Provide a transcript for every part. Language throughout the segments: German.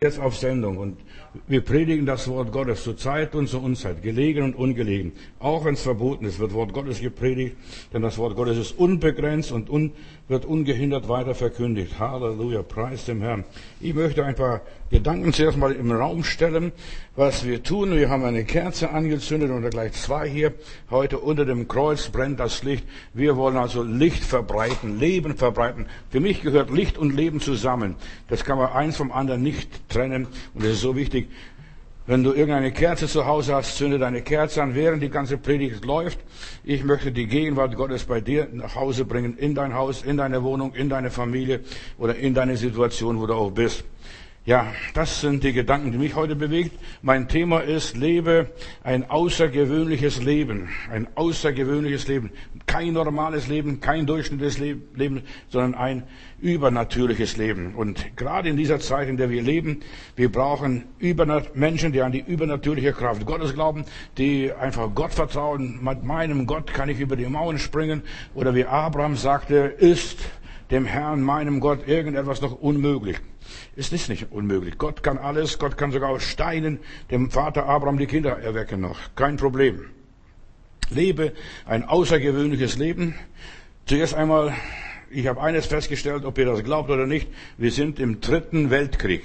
jetzt auf Sendung und wir predigen das Wort Gottes zur Zeit und zur Unzeit, gelegen und ungelegen. Auch wenn es verboten ist, wird Wort Gottes gepredigt, denn das Wort Gottes ist unbegrenzt und un, wird ungehindert weiter verkündigt. Halleluja, preis dem Herrn. Ich möchte ein paar Gedanken zuerst mal im Raum stellen, was wir tun. Wir haben eine Kerze angezündet und gleich zwei hier. Heute unter dem Kreuz brennt das Licht. Wir wollen also Licht verbreiten, Leben verbreiten. Für mich gehört Licht und Leben zusammen. Das kann man eins vom anderen nicht trennen. Und es ist so wichtig, wenn du irgendeine Kerze zu Hause hast, zünde deine Kerze an, während die ganze Predigt läuft. Ich möchte die Gegenwart Gottes bei dir nach Hause bringen, in dein Haus, in deine Wohnung, in deine Familie oder in deine Situation, wo du auch bist. Ja, das sind die Gedanken, die mich heute bewegt. Mein Thema ist, lebe ein außergewöhnliches Leben. Ein außergewöhnliches Leben. Kein normales Leben, kein durchschnittliches Leben, sondern ein übernatürliches Leben. Und gerade in dieser Zeit, in der wir leben, wir brauchen Menschen, die an die übernatürliche Kraft Gottes glauben, die einfach Gott vertrauen. Mit meinem Gott kann ich über die Mauern springen. Oder wie Abraham sagte, ist dem Herrn, meinem Gott, irgendetwas noch unmöglich. Es ist nicht unmöglich. Gott kann alles. Gott kann sogar aus Steinen dem Vater Abraham die Kinder erwecken noch. Kein Problem. Lebe ein außergewöhnliches Leben. Zuerst einmal, ich habe eines festgestellt, ob ihr das glaubt oder nicht. Wir sind im dritten Weltkrieg.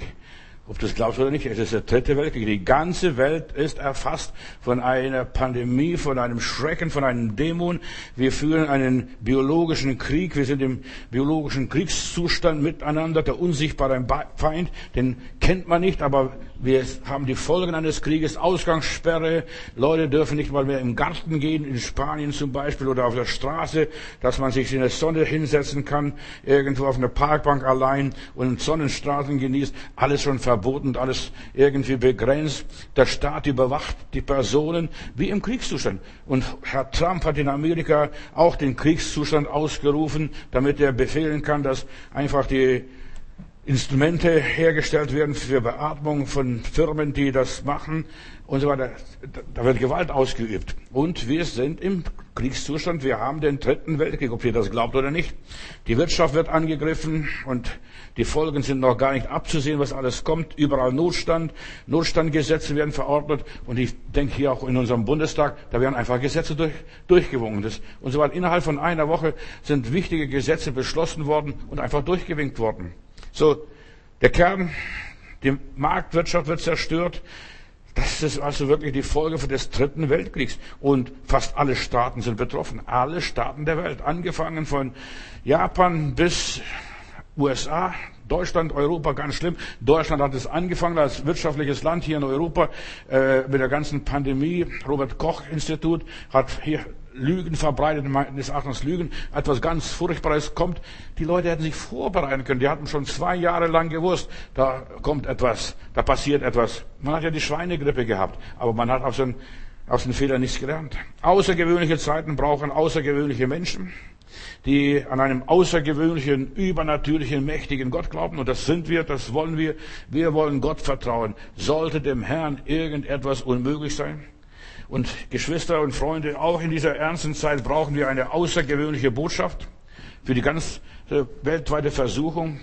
Ob du das glaubst oder nicht, es ist der dritte Weltkrieg. Die ganze Welt ist erfasst von einer Pandemie, von einem Schrecken, von einem Dämon. Wir führen einen biologischen Krieg. Wir sind im biologischen Kriegszustand miteinander. Der unsichtbare Feind, den kennt man nicht, aber wir haben die Folgen eines Krieges, Ausgangssperre. Leute dürfen nicht mal mehr im Garten gehen, in Spanien zum Beispiel, oder auf der Straße, dass man sich in der Sonne hinsetzen kann, irgendwo auf einer Parkbank allein und Sonnenstrahlen genießt. Alles schon verboten, alles irgendwie begrenzt. Der Staat überwacht die Personen wie im Kriegszustand. Und Herr Trump hat in Amerika auch den Kriegszustand ausgerufen, damit er befehlen kann, dass einfach die Instrumente hergestellt werden für Beatmung von Firmen, die das machen und so weiter. Da wird Gewalt ausgeübt. Und wir sind im Kriegszustand. Wir haben den dritten Weltkrieg, ob ihr das glaubt oder nicht. Die Wirtschaft wird angegriffen und die Folgen sind noch gar nicht abzusehen, was alles kommt. Überall Notstand. Notstandgesetze werden verordnet. Und ich denke hier auch in unserem Bundestag, da werden einfach Gesetze durch, durchgewunken. und so weiter. Innerhalb von einer Woche sind wichtige Gesetze beschlossen worden und einfach durchgewinkt worden. So, der Kern, die Marktwirtschaft wird zerstört. Das ist also wirklich die Folge des dritten Weltkriegs. Und fast alle Staaten sind betroffen. Alle Staaten der Welt. Angefangen von Japan bis USA, Deutschland, Europa, ganz schlimm. Deutschland hat es angefangen als wirtschaftliches Land hier in Europa äh, mit der ganzen Pandemie. Robert Koch Institut hat hier Lügen verbreitet, meines Erachtens Lügen, etwas ganz Furchtbares kommt. Die Leute hätten sich vorbereiten können. Die hatten schon zwei Jahre lang gewusst, da kommt etwas, da passiert etwas. Man hat ja die Schweinegrippe gehabt, aber man hat aus den, aus den Fehlern nichts gelernt. Außergewöhnliche Zeiten brauchen außergewöhnliche Menschen, die an einem außergewöhnlichen, übernatürlichen, mächtigen Gott glauben. Und das sind wir, das wollen wir. Wir wollen Gott vertrauen. Sollte dem Herrn irgendetwas unmöglich sein? Und Geschwister und Freunde, auch in dieser ernsten Zeit brauchen wir eine außergewöhnliche Botschaft für die ganze weltweite Versuchung.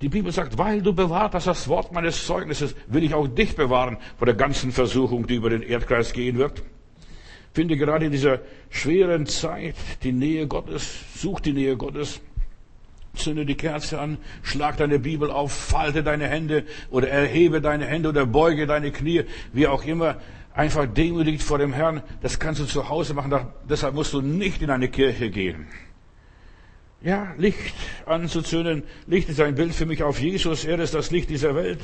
Die Bibel sagt, weil du bewahrt hast das Wort meines Zeugnisses, will ich auch dich bewahren vor der ganzen Versuchung, die über den Erdkreis gehen wird. Finde gerade in dieser schweren Zeit die Nähe Gottes, such die Nähe Gottes, zünde die Kerze an, schlag deine Bibel auf, falte deine Hände oder erhebe deine Hände oder beuge deine Knie, wie auch immer einfach demütigt vor dem Herrn, das kannst du zu Hause machen, deshalb musst du nicht in eine Kirche gehen. Ja, Licht anzuzünden. Licht ist ein Bild für mich auf Jesus. Er ist das Licht dieser Welt.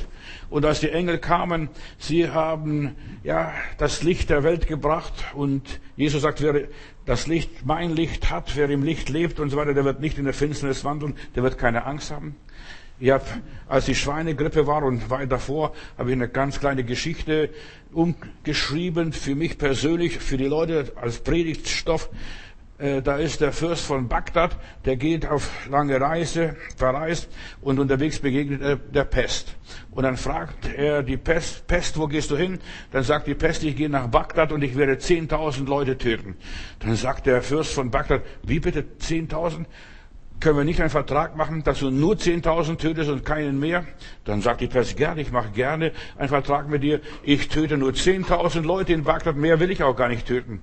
Und als die Engel kamen, sie haben, ja, das Licht der Welt gebracht. Und Jesus sagt, wer das Licht, mein Licht hat, wer im Licht lebt und so weiter, der wird nicht in der Finsternis wandeln, der wird keine Angst haben. Ich habe, als die Schweinegrippe war und weit davor, habe ich eine ganz kleine Geschichte umgeschrieben für mich persönlich, für die Leute als Predigtstoff. Äh, da ist der Fürst von Bagdad, der geht auf lange Reise, verreist und unterwegs begegnet er der Pest. Und dann fragt er die Pest, Pest, wo gehst du hin? Dann sagt die Pest, ich gehe nach Bagdad und ich werde 10.000 Leute töten. Dann sagt der Fürst von Bagdad, wie bitte 10.000? Können wir nicht einen Vertrag machen, dass du nur 10.000 tötest und keinen mehr? Dann sagt die Pest, gerne, ich mache gerne einen Vertrag mit dir. Ich töte nur 10.000 Leute in Bagdad, mehr will ich auch gar nicht töten.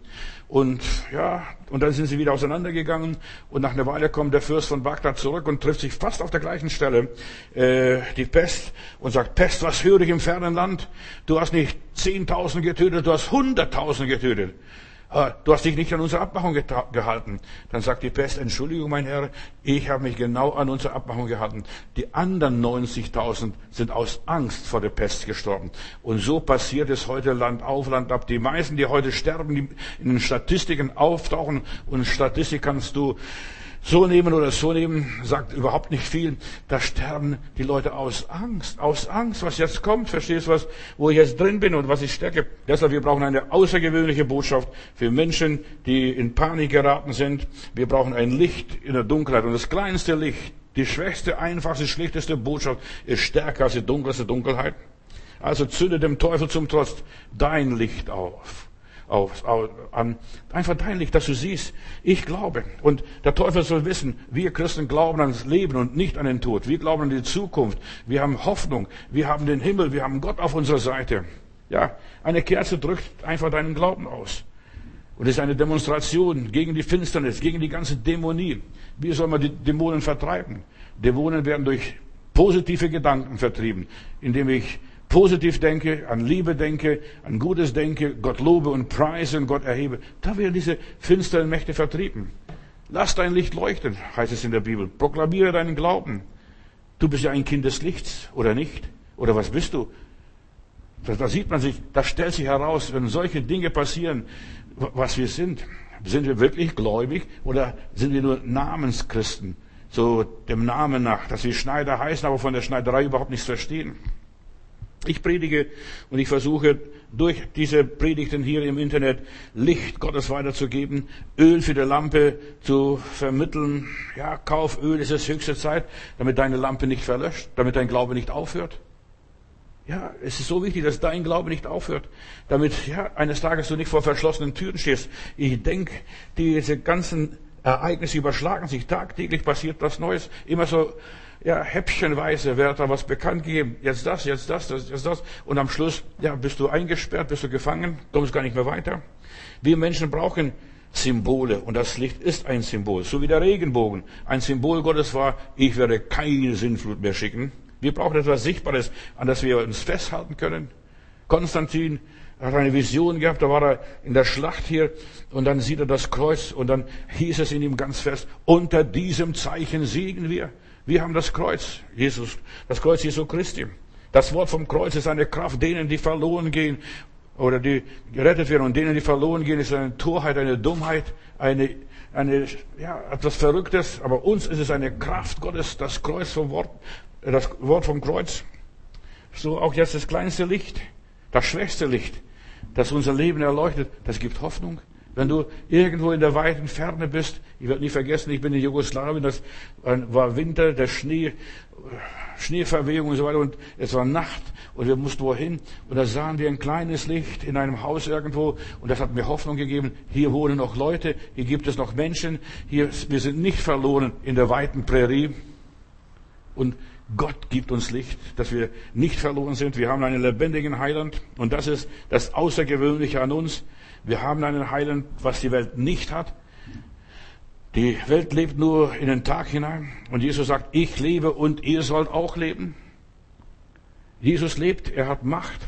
Und ja, und dann sind sie wieder auseinandergegangen und nach einer Weile kommt der Fürst von Bagdad zurück und trifft sich fast auf der gleichen Stelle äh, die Pest und sagt, Pest, was höre ich im fernen Land? Du hast nicht 10.000 getötet, du hast 100.000 getötet. Du hast dich nicht an unsere Abmachung gehalten. Dann sagt die Pest, Entschuldigung, mein Herr, ich habe mich genau an unsere Abmachung gehalten. Die anderen 90.000 sind aus Angst vor der Pest gestorben. Und so passiert es heute Land auf, Land ab. Die meisten, die heute sterben, die in den Statistiken auftauchen, und Statistik kannst du so nehmen oder so nehmen, sagt überhaupt nicht viel. Da sterben die Leute aus Angst, aus Angst, was jetzt kommt. Verstehst du was, wo ich jetzt drin bin und was ich stecke? Deshalb, wir brauchen eine außergewöhnliche Botschaft für Menschen, die in Panik geraten sind. Wir brauchen ein Licht in der Dunkelheit. Und das kleinste Licht, die schwächste, einfachste, schlichteste Botschaft ist stärker als die dunkelste Dunkelheit. Also zünde dem Teufel zum Trotz dein Licht auf auf, auf, an. Einfach dein dass du siehst, ich glaube. Und der Teufel soll wissen, wir Christen glauben an das Leben und nicht an den Tod. Wir glauben an die Zukunft. Wir haben Hoffnung. Wir haben den Himmel. Wir haben Gott auf unserer Seite. Ja, eine Kerze drückt einfach deinen Glauben aus. Und es ist eine Demonstration gegen die Finsternis, gegen die ganze Dämonie. Wie soll man die Dämonen vertreiben? Dämonen werden durch positive Gedanken vertrieben, indem ich positiv denke, an Liebe denke, an Gutes denke, Gott lobe und preise und Gott erhebe, da werden diese finsteren Mächte vertrieben. Lass dein Licht leuchten, heißt es in der Bibel. Proklamiere deinen Glauben. Du bist ja ein Kind des Lichts, oder nicht? Oder was bist du? Da, da sieht man sich, da stellt sich heraus, wenn solche Dinge passieren, was wir sind. Sind wir wirklich gläubig oder sind wir nur Namenschristen? So dem Namen nach, dass wir Schneider heißen, aber von der Schneiderei überhaupt nichts verstehen. Ich predige und ich versuche durch diese Predigten hier im Internet Licht Gottes weiterzugeben, Öl für die Lampe zu vermitteln. Ja, kauf Öl, es ist höchste Zeit, damit deine Lampe nicht verlöscht, damit dein Glaube nicht aufhört. Ja, es ist so wichtig, dass dein Glaube nicht aufhört, damit ja eines Tages du nicht vor verschlossenen Türen stehst. Ich denke, diese ganzen Ereignisse überschlagen sich tagtäglich, passiert was Neues, immer so ja, häppchenweise wird da was bekannt gegeben. Jetzt das, jetzt das, jetzt das. Und am Schluss, ja, bist du eingesperrt, bist du gefangen, kommst gar nicht mehr weiter. Wir Menschen brauchen Symbole. Und das Licht ist ein Symbol. So wie der Regenbogen. Ein Symbol Gottes war, ich werde keine Sinnflut mehr schicken. Wir brauchen etwas Sichtbares, an das wir uns festhalten können. Konstantin hat eine Vision gehabt, da war er in der Schlacht hier und dann sieht er das Kreuz und dann hieß es in ihm ganz fest, unter diesem Zeichen siegen wir. Wir haben das Kreuz, Jesus, das Kreuz Jesu Christi. Das Wort vom Kreuz ist eine Kraft denen, die verloren gehen oder die gerettet werden. Und denen, die verloren gehen, ist eine Torheit, eine Dummheit, eine, eine, ja, etwas Verrücktes. Aber uns ist es eine Kraft Gottes, das Kreuz vom Wort, das Wort vom Kreuz. So auch jetzt das kleinste Licht, das schwächste Licht, das unser Leben erleuchtet, das gibt Hoffnung. Wenn du irgendwo in der weiten Ferne bist, ich werde nie vergessen, ich bin in Jugoslawien, das war Winter, der Schnee, Schneeverwehung und so weiter und es war Nacht und wir mussten wohin und da sahen wir ein kleines Licht in einem Haus irgendwo und das hat mir Hoffnung gegeben, hier wohnen noch Leute, hier gibt es noch Menschen, hier, wir sind nicht verloren in der weiten Prärie und Gott gibt uns Licht, dass wir nicht verloren sind. Wir haben einen lebendigen Heiland und das ist das Außergewöhnliche an uns. Wir haben einen Heiland, was die Welt nicht hat. Die Welt lebt nur in den Tag hinein. Und Jesus sagt, ich lebe und ihr sollt auch leben. Jesus lebt, er hat Macht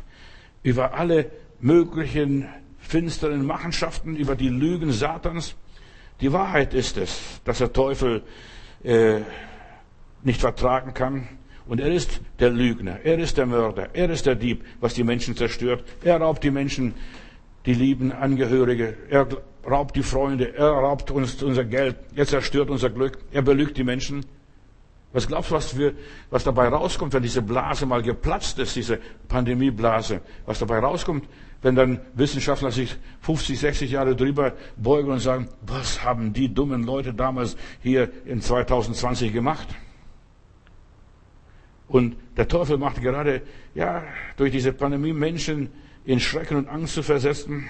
über alle möglichen finsteren Machenschaften, über die Lügen Satans. Die Wahrheit ist es, dass der Teufel äh, nicht vertragen kann. Und er ist der Lügner, er ist der Mörder, er ist der Dieb, was die Menschen zerstört. Er raubt die Menschen die lieben Angehörige, er raubt die Freunde, er raubt uns unser Geld, er zerstört unser Glück, er belügt die Menschen. Was glaubst du, was, wir, was dabei rauskommt, wenn diese Blase mal geplatzt ist, diese Pandemieblase? Was dabei rauskommt, wenn dann Wissenschaftler sich 50, 60 Jahre drüber beugen und sagen, was haben die dummen Leute damals hier in 2020 gemacht? Und der Teufel macht gerade, ja, durch diese Pandemie Menschen in Schrecken und Angst zu versetzen.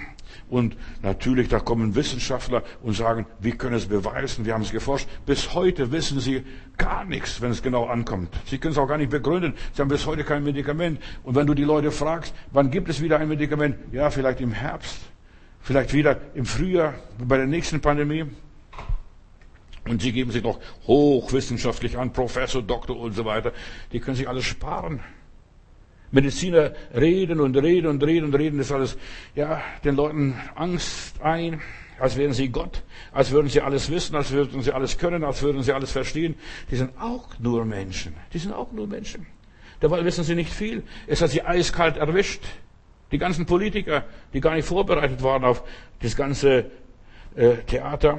Und natürlich, da kommen Wissenschaftler und sagen, wir können es beweisen, wir haben es geforscht. Bis heute wissen sie gar nichts, wenn es genau ankommt. Sie können es auch gar nicht begründen. Sie haben bis heute kein Medikament. Und wenn du die Leute fragst, wann gibt es wieder ein Medikament? Ja, vielleicht im Herbst. Vielleicht wieder im Frühjahr bei der nächsten Pandemie. Und sie geben sich noch hochwissenschaftlich an, Professor, Doktor und so weiter. Die können sich alles sparen. Mediziner reden und reden und reden und reden, das alles, ja, den Leuten Angst ein, als wären sie Gott, als würden sie alles wissen, als würden sie alles können, als würden sie alles verstehen. Die sind auch nur Menschen. Die sind auch nur Menschen. Dabei wissen sie nicht viel. Es hat sie eiskalt erwischt. Die ganzen Politiker, die gar nicht vorbereitet waren auf das ganze äh, Theater.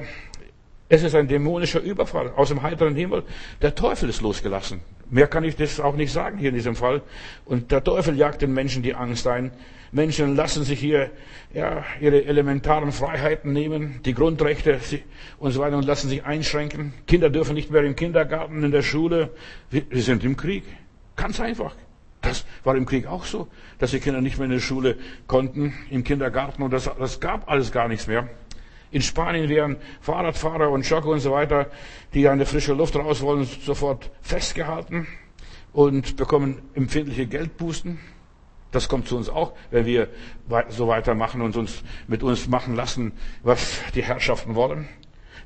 Es ist ein dämonischer Überfall aus dem heiteren Himmel. Der Teufel ist losgelassen. Mehr kann ich das auch nicht sagen hier in diesem Fall. Und der Teufel jagt den Menschen die Angst ein. Menschen lassen sich hier ja, ihre elementaren Freiheiten nehmen, die Grundrechte und so weiter und lassen sich einschränken. Kinder dürfen nicht mehr im Kindergarten, in der Schule. Wir, sind im Krieg. Ganz einfach. Das war im Krieg auch so, dass die Kinder nicht mehr in der Schule konnten, im Kindergarten und das, das gab alles gar nichts mehr. In Spanien werden Fahrradfahrer und Jogger und so weiter, die an der frische Luft raus wollen, sofort festgehalten und bekommen empfindliche Geldbußen. Das kommt zu uns auch, wenn wir so weitermachen und uns mit uns machen lassen, was die Herrschaften wollen.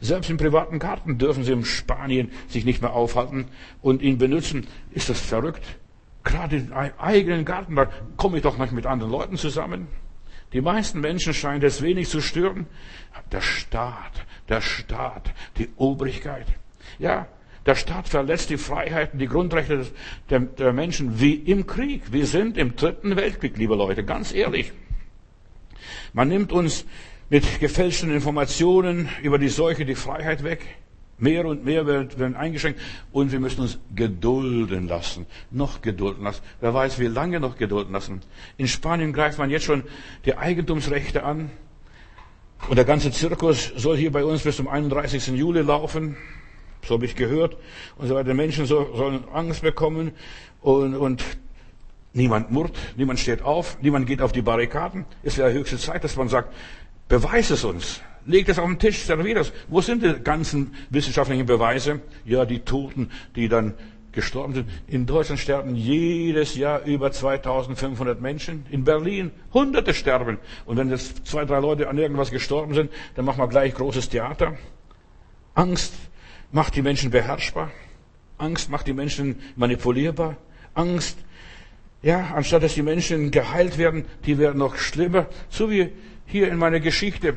Selbst in privaten Garten dürfen sie in Spanien sich nicht mehr aufhalten und ihn benutzen. Ist das verrückt? Gerade in einem eigenen Garten, da komme ich doch nicht mit anderen Leuten zusammen. Die meisten Menschen scheint es wenig zu stören. Der Staat, der Staat, die Obrigkeit. Ja, der Staat verletzt die Freiheiten, die Grundrechte der, der Menschen wie im Krieg. Wir sind im dritten Weltkrieg, liebe Leute, ganz ehrlich. Man nimmt uns mit gefälschten Informationen über die Seuche die Freiheit weg. Mehr und mehr werden eingeschränkt und wir müssen uns gedulden lassen. Noch gedulden lassen. Wer weiß, wie lange noch gedulden lassen. In Spanien greift man jetzt schon die Eigentumsrechte an. Und der ganze Zirkus soll hier bei uns bis zum 31. Juli laufen. So habe ich gehört. Und so weiter. Menschen sollen Angst bekommen und, und niemand murrt, niemand steht auf, niemand geht auf die Barrikaden. Es wäre höchste Zeit, dass man sagt, beweis es uns. Legt es auf den Tisch, serviert es. Wo sind die ganzen wissenschaftlichen Beweise? Ja, die Toten, die dann gestorben sind. In Deutschland sterben jedes Jahr über 2500 Menschen. In Berlin Hunderte sterben. Und wenn jetzt zwei, drei Leute an irgendwas gestorben sind, dann machen wir gleich großes Theater. Angst macht die Menschen beherrschbar. Angst macht die Menschen manipulierbar. Angst, ja, anstatt dass die Menschen geheilt werden, die werden noch schlimmer. So wie hier in meiner Geschichte.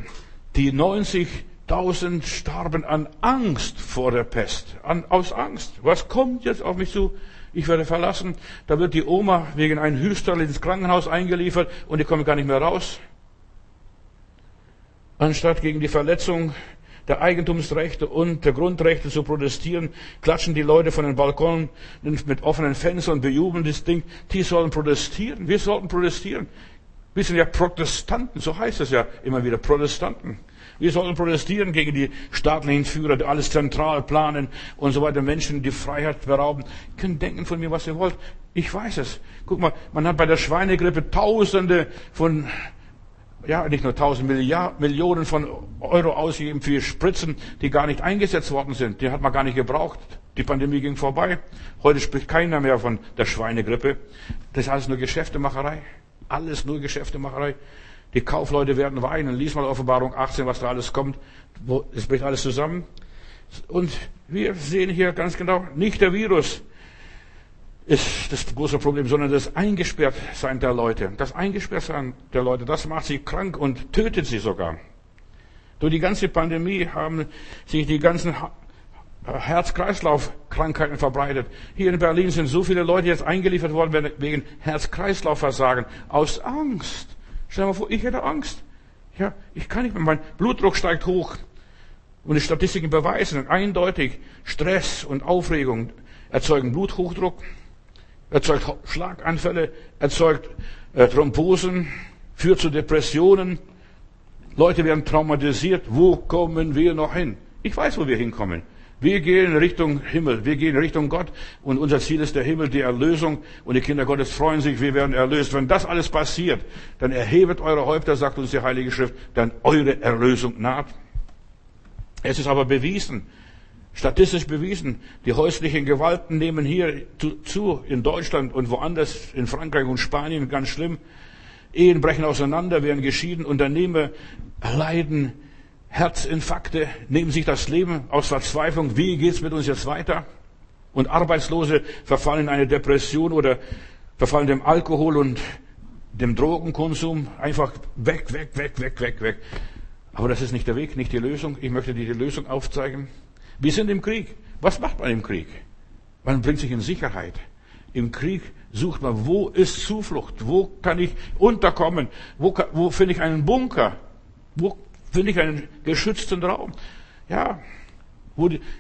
Die 90.000 starben an Angst vor der Pest. An, aus Angst. Was kommt jetzt auf mich zu? Ich werde verlassen. Da wird die Oma wegen einem Hüsterl ins Krankenhaus eingeliefert und die kommen gar nicht mehr raus. Anstatt gegen die Verletzung der Eigentumsrechte und der Grundrechte zu protestieren, klatschen die Leute von den Balkonen mit offenen Fenstern und bejubeln das Ding. Die sollen protestieren. Wir sollten protestieren. Wir sind ja Protestanten, so heißt es ja immer wieder, Protestanten. Wir sollen protestieren gegen die staatlichen Führer, die alles zentral planen und so weiter, Menschen die Freiheit berauben. Ihr könnt denken von mir, was ihr wollt. Ich weiß es. Guck mal, man hat bei der Schweinegrippe Tausende von, ja, nicht nur tausend Milliard, Millionen von Euro ausgegeben für Spritzen, die gar nicht eingesetzt worden sind. Die hat man gar nicht gebraucht. Die Pandemie ging vorbei. Heute spricht keiner mehr von der Schweinegrippe. Das ist alles nur Geschäftemacherei. Alles nur Geschäftemacherei. Die Kaufleute werden weinen. Lies mal Offenbarung 18, was da alles kommt. Es bricht alles zusammen. Und wir sehen hier ganz genau, nicht der Virus ist das große Problem, sondern das Eingesperrtsein der Leute. Das Eingesperrtsein der Leute, das macht sie krank und tötet sie sogar. Durch die ganze Pandemie haben sich die ganzen Herz-Kreislauf-Krankheiten verbreitet. Hier in Berlin sind so viele Leute jetzt eingeliefert worden wegen Herz-Kreislauf-Versagen. Aus Angst. Stell dir mal vor, ich hätte Angst. Ja, ich kann nicht mehr. Mein Blutdruck steigt hoch. Und die Statistiken beweisen eindeutig, Stress und Aufregung erzeugen Bluthochdruck, erzeugt Schlaganfälle, erzeugt äh, Thrombosen, führt zu Depressionen. Leute werden traumatisiert. Wo kommen wir noch hin? Ich weiß, wo wir hinkommen. Wir gehen Richtung Himmel, wir gehen Richtung Gott und unser Ziel ist der Himmel, die Erlösung und die Kinder Gottes freuen sich, wir werden erlöst. Wenn das alles passiert, dann erhebet eure Häupter, sagt uns die Heilige Schrift, dann eure Erlösung naht. Es ist aber bewiesen, statistisch bewiesen, die häuslichen Gewalten nehmen hier zu, in Deutschland und woanders, in Frankreich und Spanien, ganz schlimm. Ehen brechen auseinander, werden geschieden, Unternehmer leiden Herzinfarkte, nehmen sich das Leben aus Verzweiflung. Wie geht's mit uns jetzt weiter? Und Arbeitslose verfallen in eine Depression oder verfallen dem Alkohol und dem Drogenkonsum einfach weg, weg, weg, weg, weg, weg. Aber das ist nicht der Weg, nicht die Lösung. Ich möchte dir die Lösung aufzeigen. Wir sind im Krieg. Was macht man im Krieg? Man bringt sich in Sicherheit. Im Krieg sucht man, wo ist Zuflucht? Wo kann ich unterkommen? Wo, wo finde ich einen Bunker? Wo finde ich einen geschützten Raum. Ja,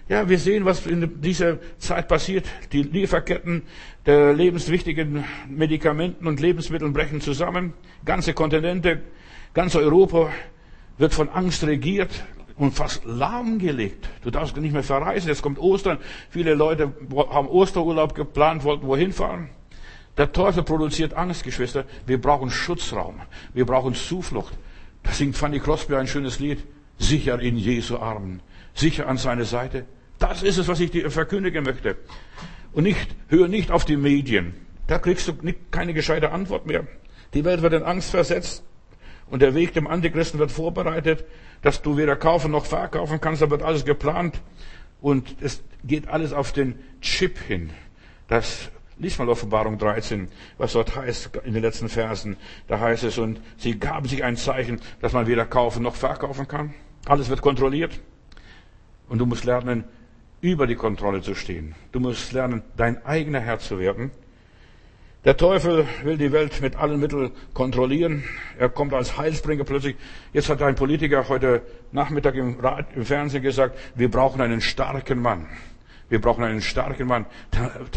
ja, wir sehen, was in dieser Zeit passiert. Die Lieferketten der lebenswichtigen Medikamenten und Lebensmittel brechen zusammen. Ganze Kontinente, ganz Europa wird von Angst regiert und fast lahmgelegt. Du darfst nicht mehr verreisen. Jetzt kommt Ostern. Viele Leute haben Osterurlaub geplant, wollten wohin fahren. Der Teufel produziert Angst, Geschwister. Wir brauchen Schutzraum. Wir brauchen Zuflucht. Da singt Fanny Crosby ein schönes Lied. Sicher in Jesu Armen. Sicher an seine Seite. Das ist es, was ich dir verkündigen möchte. Und nicht, hör nicht auf die Medien. Da kriegst du keine gescheite Antwort mehr. Die Welt wird in Angst versetzt. Und der Weg dem Antichristen wird vorbereitet, dass du weder kaufen noch verkaufen kannst. Da wird alles geplant. Und es geht alles auf den Chip hin. Das Lies mal Offenbarung 13, was dort heißt in den letzten Versen. Da heißt es, und sie gaben sich ein Zeichen, dass man weder kaufen noch verkaufen kann. Alles wird kontrolliert. Und du musst lernen, über die Kontrolle zu stehen. Du musst lernen, dein eigener Herr zu werden. Der Teufel will die Welt mit allen Mitteln kontrollieren. Er kommt als Heilsbringer plötzlich. Jetzt hat ein Politiker heute Nachmittag im, im Fernsehen gesagt, wir brauchen einen starken Mann. Wir brauchen einen starken Mann.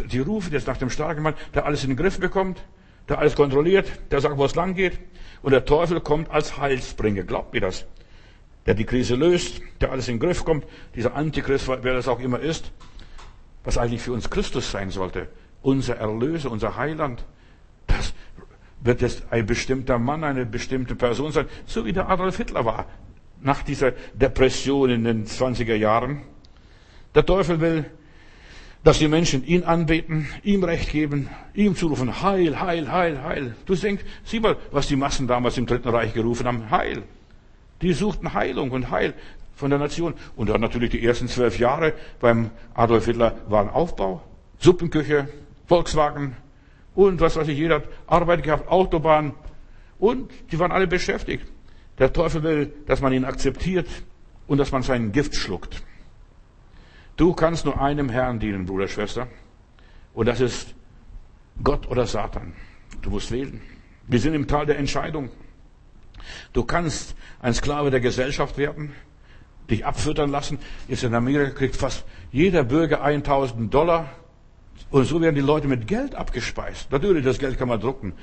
Die rufen jetzt nach dem starken Mann, der alles in den Griff bekommt, der alles kontrolliert, der sagt, wo es lang geht. Und der Teufel kommt als Heilsbringer. Glaubt mir das? Der die Krise löst, der alles in den Griff kommt. Dieser Antichrist, wer das auch immer ist, was eigentlich für uns Christus sein sollte. Unser Erlöser, unser Heiland. Das wird jetzt ein bestimmter Mann, eine bestimmte Person sein. So wie der Adolf Hitler war. Nach dieser Depression in den 20er Jahren. Der Teufel will dass die Menschen ihn anbeten, ihm Recht geben, ihm zurufen, Heil, Heil, Heil, Heil. Du denkst, sieh mal, was die Massen damals im Dritten Reich gerufen haben, Heil. Die suchten Heilung und Heil von der Nation. Und dann natürlich die ersten zwölf Jahre beim Adolf Hitler waren Aufbau, Suppenküche, Volkswagen und was weiß ich, jeder hat Arbeit gehabt, Autobahn und die waren alle beschäftigt. Der Teufel will, dass man ihn akzeptiert und dass man sein Gift schluckt. Du kannst nur einem Herrn dienen, Bruder, Schwester. Und das ist Gott oder Satan. Du musst wählen. Wir sind im Tal der Entscheidung. Du kannst ein Sklave der Gesellschaft werden, dich abfüttern lassen. Jetzt in Amerika kriegt fast jeder Bürger 1000 Dollar. Und so werden die Leute mit Geld abgespeist. Natürlich, das Geld kann man drucken.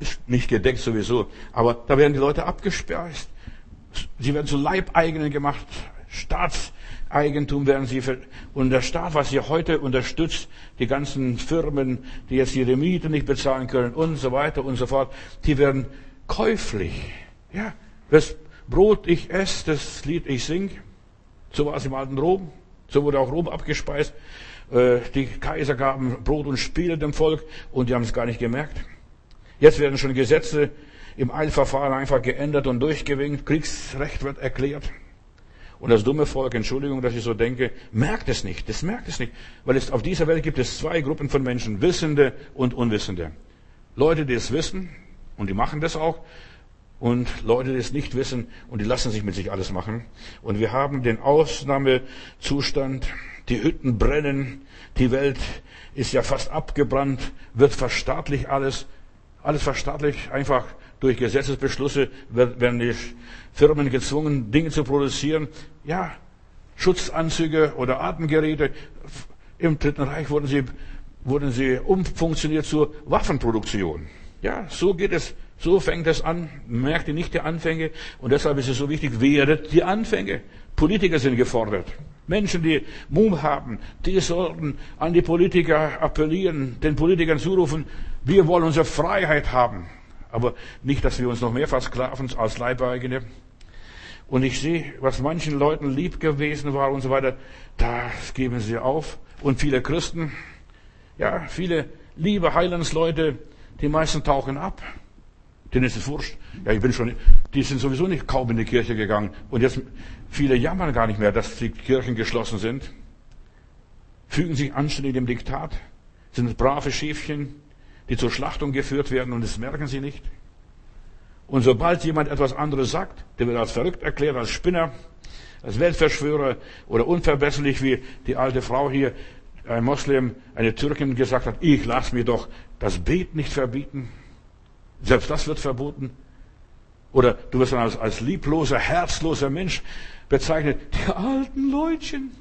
Ist nicht gedeckt sowieso. Aber da werden die Leute abgespeist. Sie werden zu Leibeigenen gemacht. Staats, Eigentum werden sie, und der Staat, was sie heute unterstützt, die ganzen Firmen, die jetzt ihre Miete nicht bezahlen können und so weiter und so fort, die werden käuflich. Ja, das Brot ich esse, das Lied ich sing. So war es im alten Rom. So wurde auch Rom abgespeist. Äh, die Kaiser gaben Brot und Spiele dem Volk und die haben es gar nicht gemerkt. Jetzt werden schon Gesetze im Eilverfahren einfach geändert und durchgewinkt. Kriegsrecht wird erklärt. Und das dumme Volk, Entschuldigung, dass ich so denke, merkt es nicht. Das merkt es nicht. Weil es auf dieser Welt gibt es zwei Gruppen von Menschen, Wissende und Unwissende. Leute, die es wissen, und die machen das auch, und Leute, die es nicht wissen, und die lassen sich mit sich alles machen. Und wir haben den Ausnahmezustand, die Hütten brennen, die Welt ist ja fast abgebrannt, wird verstaatlicht alles, alles verstaatlicht, einfach durch Gesetzesbeschlüsse werden die Firmen gezwungen, Dinge zu produzieren. Ja, Schutzanzüge oder Atemgeräte. Im Dritten Reich wurden sie, wurden sie umfunktioniert zur Waffenproduktion. Ja, so geht es, so fängt es an. Merkt ihr nicht die Anfänge? Und deshalb ist es so wichtig, wehret die Anfänge. Politiker sind gefordert. Menschen, die Mumm haben, die sollten an die Politiker appellieren, den Politikern zurufen, wir wollen unsere Freiheit haben. Aber nicht, dass wir uns noch mehr versklaven als Leibeigene. Und ich sehe, was manchen Leuten lieb gewesen war und so weiter, das geben sie auf. Und viele Christen, ja, viele liebe Heilandsleute, die meisten tauchen ab. Denen ist es wurscht. Ja, ich bin schon, die sind sowieso nicht kaum in die Kirche gegangen. Und jetzt, viele jammern gar nicht mehr, dass die Kirchen geschlossen sind. Fügen sich anständig dem Diktat. Sind brave Schäfchen, die zur Schlachtung geführt werden und das merken sie nicht. Und sobald jemand etwas anderes sagt, der wird als verrückt erklärt, als Spinner, als Weltverschwörer oder unverbesserlich, wie die alte Frau hier, ein Moslem, eine Türkin gesagt hat, ich lass mir doch das Bet nicht verbieten. Selbst das wird verboten. Oder du wirst dann als, als liebloser, herzloser Mensch bezeichnet. Die alten Leutchen.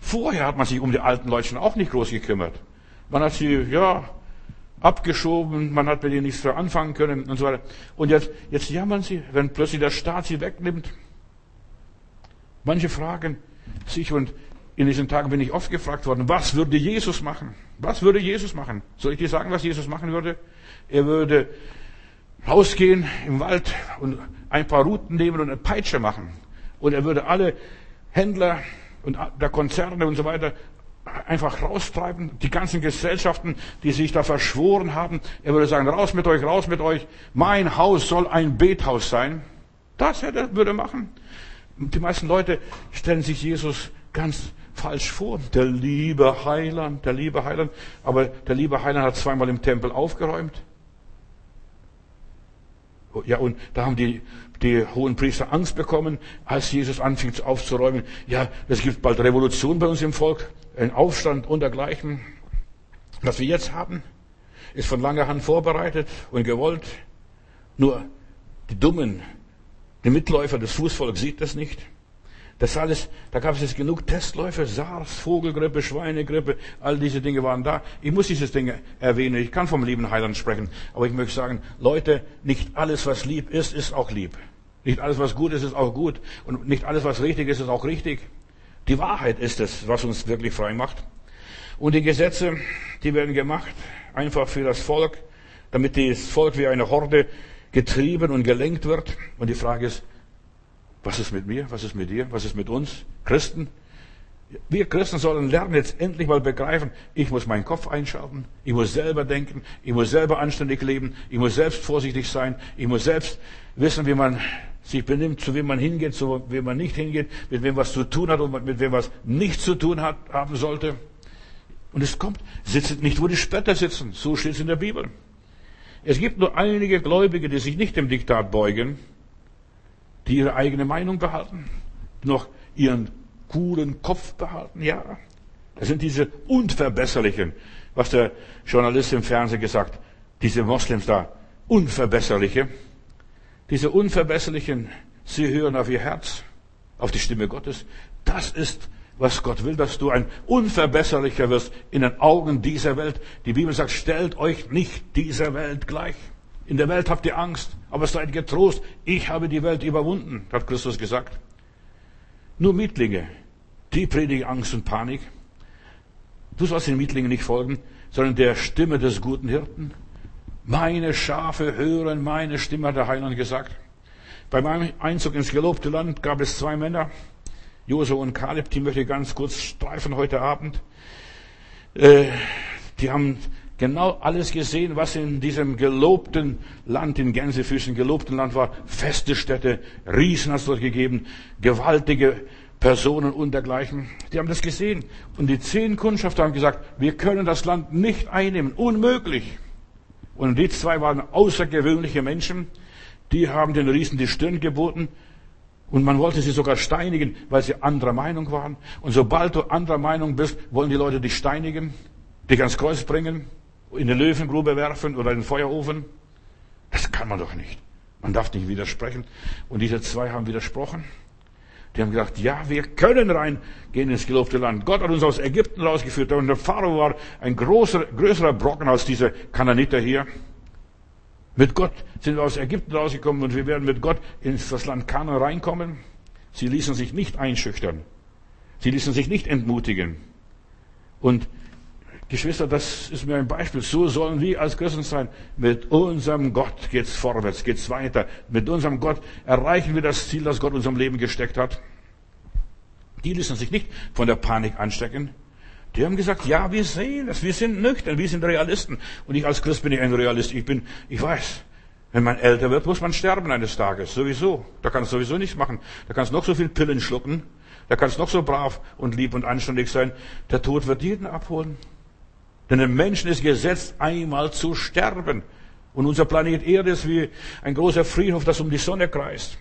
Vorher hat man sich um die alten Leutchen auch nicht groß gekümmert. Man hat sie, ja, abgeschoben, man hat mit ihnen nichts anfangen können und so weiter. Und jetzt, jetzt jammern sie, wenn plötzlich der Staat sie wegnimmt. Manche fragen sich, und in diesen Tagen bin ich oft gefragt worden, was würde Jesus machen? Was würde Jesus machen? Soll ich dir sagen, was Jesus machen würde? Er würde rausgehen im Wald und ein paar Routen nehmen und eine Peitsche machen. Und er würde alle Händler und der Konzerne und so weiter einfach raustreiben, die ganzen Gesellschaften, die sich da verschworen haben. Er würde sagen, raus mit euch, raus mit euch. Mein Haus soll ein Bethaus sein. Das hätte, würde machen. Die meisten Leute stellen sich Jesus ganz falsch vor. Der liebe Heiland, der liebe Heiland. Aber der liebe Heiland hat zweimal im Tempel aufgeräumt. Ja, und da haben die, die hohen Priester Angst bekommen, als Jesus anfing aufzuräumen. Ja, es gibt bald Revolution bei uns im Volk, ein Aufstand und dergleichen. Was wir jetzt haben, ist von langer Hand vorbereitet und gewollt. Nur die Dummen, die Mitläufer des Fußvolks sieht das nicht. Das alles, da gab es jetzt genug Testläufe, SARS, Vogelgrippe, Schweinegrippe, all diese Dinge waren da. Ich muss dieses Ding erwähnen. Ich kann vom lieben Heiland sprechen. Aber ich möchte sagen, Leute, nicht alles, was lieb ist, ist auch lieb. Nicht alles, was gut ist, ist auch gut. Und nicht alles, was richtig ist, ist auch richtig. Die Wahrheit ist es, was uns wirklich frei macht. Und die Gesetze, die werden gemacht, einfach für das Volk, damit das Volk wie eine Horde getrieben und gelenkt wird. Und die Frage ist, was ist mit mir? Was ist mit dir? Was ist mit uns? Christen? Wir Christen sollen lernen, jetzt endlich mal begreifen, ich muss meinen Kopf einschalten, ich muss selber denken, ich muss selber anständig leben, ich muss selbst vorsichtig sein, ich muss selbst wissen, wie man sich benimmt, zu wem man hingeht, zu wem man nicht hingeht, mit wem was zu tun hat und mit wem was nicht zu tun hat, haben sollte. Und es kommt, sitzt nicht, wo die Spötter sitzen, so steht es in der Bibel. Es gibt nur einige Gläubige, die sich nicht dem Diktat beugen, die ihre eigene Meinung behalten, noch ihren coolen Kopf behalten, ja. Das sind diese Unverbesserlichen, was der Journalist im Fernsehen gesagt, diese Moslems da, Unverbesserliche. Diese Unverbesserlichen, sie hören auf ihr Herz, auf die Stimme Gottes. Das ist, was Gott will, dass du ein Unverbesserlicher wirst in den Augen dieser Welt. Die Bibel sagt, stellt euch nicht dieser Welt gleich. In der Welt habt ihr Angst, aber seid getrost. Ich habe die Welt überwunden, hat Christus gesagt. Nur Mietlinge, die predigen Angst und Panik. Du sollst den Mietlingen nicht folgen, sondern der Stimme des guten Hirten. Meine Schafe hören meine Stimme, hat der Heiland gesagt. Bei meinem Einzug ins gelobte Land gab es zwei Männer, Josua und Kaleb, die möchte ich ganz kurz streifen heute Abend. Äh, die haben genau alles gesehen, was in diesem gelobten Land, in Gänsefüßen gelobten Land war. Feste Städte, Riesen hat es dort gegeben, gewaltige Personen und dergleichen. Die haben das gesehen. Und die zehn Kundschafter haben gesagt, wir können das Land nicht einnehmen. Unmöglich. Und die zwei waren außergewöhnliche Menschen. Die haben den Riesen die Stirn geboten. Und man wollte sie sogar steinigen, weil sie anderer Meinung waren. Und sobald du anderer Meinung bist, wollen die Leute dich steinigen, dich ans Kreuz bringen in die Löwengrube werfen oder in den Feuerofen. Das kann man doch nicht. Man darf nicht widersprechen. Und diese zwei haben widersprochen. Die haben gesagt, ja, wir können reingehen ins gelobte Land. Gott hat uns aus Ägypten rausgeführt. Und der Pharao war ein großer, größerer Brocken als diese Kananiter hier. Mit Gott sind wir aus Ägypten rausgekommen und wir werden mit Gott ins das Land Kanaan reinkommen. Sie ließen sich nicht einschüchtern. Sie ließen sich nicht entmutigen. Und Geschwister, das ist mir ein Beispiel. So sollen wir als Christen sein. Mit unserem Gott geht's vorwärts, geht's weiter. Mit unserem Gott erreichen wir das Ziel, das Gott unserem Leben gesteckt hat. Die ließen sich nicht von der Panik anstecken. Die haben gesagt, ja, wir sehen es, wir sind nüchtern, wir sind Realisten. Und ich als Christ bin ich ein Realist. Ich bin, ich weiß, wenn man älter wird, muss man sterben eines Tages. Sowieso. Da kannst du sowieso nichts machen. Da kannst du noch so viel Pillen schlucken. Da kannst du noch so brav und lieb und anständig sein. Der Tod wird jeden abholen. Denn dem Menschen ist gesetzt, einmal zu sterben. Und unser Planet Erde ist wie ein großer Friedhof, das um die Sonne kreist.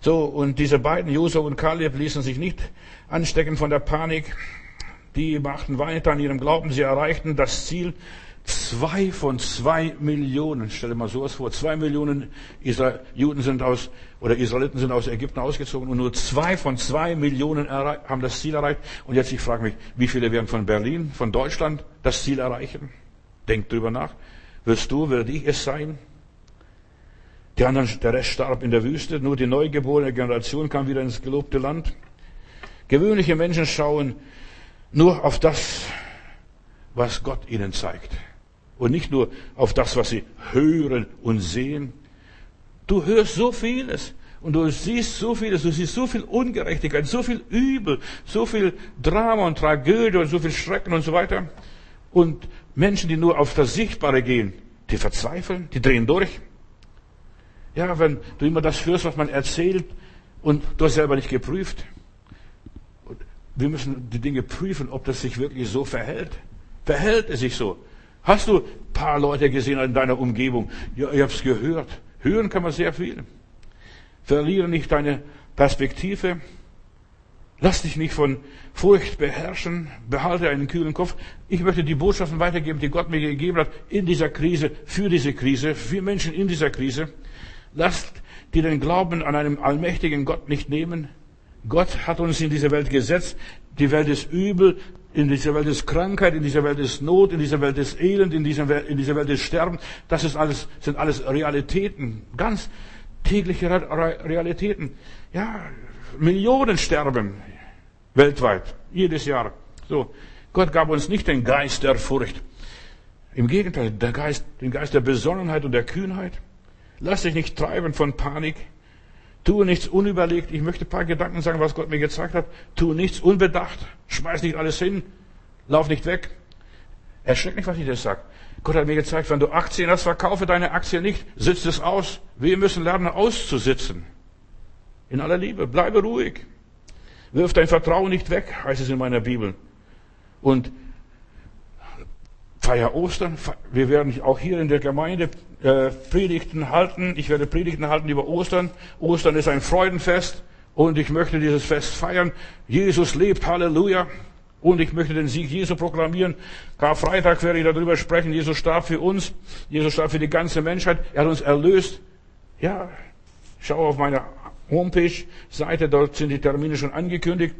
So, und diese beiden, Josua und Kaleb, ließen sich nicht anstecken von der Panik. Die machten weiter an ihrem Glauben. Sie erreichten das Ziel. Zwei von zwei Millionen, stell dir mal sowas vor, zwei Millionen Israel, Juden sind aus, oder Israeliten sind aus Ägypten ausgezogen und nur zwei von zwei Millionen haben das Ziel erreicht. Und jetzt, ich frage mich, wie viele werden von Berlin, von Deutschland das Ziel erreichen? Denk drüber nach. Wirst du, werde ich es sein? Die anderen, der Rest starb in der Wüste, nur die neugeborene Generation kam wieder ins gelobte Land. Gewöhnliche Menschen schauen nur auf das, was Gott ihnen zeigt. Und nicht nur auf das, was sie hören und sehen. Du hörst so vieles und du siehst so vieles, du siehst so viel Ungerechtigkeit, so viel Übel, so viel Drama und Tragödie und so viel Schrecken und so weiter. Und Menschen, die nur auf das Sichtbare gehen, die verzweifeln, die drehen durch. Ja, wenn du immer das hörst, was man erzählt und du hast selber nicht geprüft. Wir müssen die Dinge prüfen, ob das sich wirklich so verhält. Verhält es sich so? Hast du ein paar Leute gesehen in deiner Umgebung? Ja, ich habe es gehört. Hören kann man sehr viel. Verliere nicht deine Perspektive. Lass dich nicht von Furcht beherrschen. Behalte einen kühlen Kopf. Ich möchte die Botschaften weitergeben, die Gott mir gegeben hat in dieser Krise, für diese Krise, für Menschen in dieser Krise. Lasst dir den Glauben an einen allmächtigen Gott nicht nehmen. Gott hat uns in diese Welt gesetzt. Die Welt ist übel. In dieser Welt ist Krankheit, in dieser Welt ist Not, in dieser Welt ist Elend, in dieser Welt, in dieser Welt ist Sterben. Das ist alles, sind alles Realitäten. Ganz tägliche Realitäten. Ja, Millionen sterben weltweit. Jedes Jahr. So. Gott gab uns nicht den Geist der Furcht. Im Gegenteil, der Geist, den Geist der Besonnenheit und der Kühnheit. Lass dich nicht treiben von Panik. Tue nichts unüberlegt. Ich möchte ein paar Gedanken sagen, was Gott mir gezeigt hat. Tue nichts unbedacht. Schmeiß nicht alles hin. Lauf nicht weg. Erschreck nicht, was ich dir sage. Gott hat mir gezeigt, wenn du Aktien hast, verkaufe deine Aktie nicht. Sitz es aus. Wir müssen lernen, auszusitzen. In aller Liebe. Bleibe ruhig. Wirf dein Vertrauen nicht weg, heißt es in meiner Bibel. Und feier Ostern. Wir werden auch hier in der Gemeinde äh, Predigten halten. Ich werde Predigten halten über Ostern. Ostern ist ein Freudenfest und ich möchte dieses Fest feiern. Jesus lebt, Halleluja. Und ich möchte den Sieg Jesu proklamieren. Karfreitag werde ich darüber sprechen. Jesus starb für uns. Jesus starb für die ganze Menschheit. Er hat uns erlöst. Ja, schau auf meine Homepage-Seite, dort sind die Termine schon angekündigt.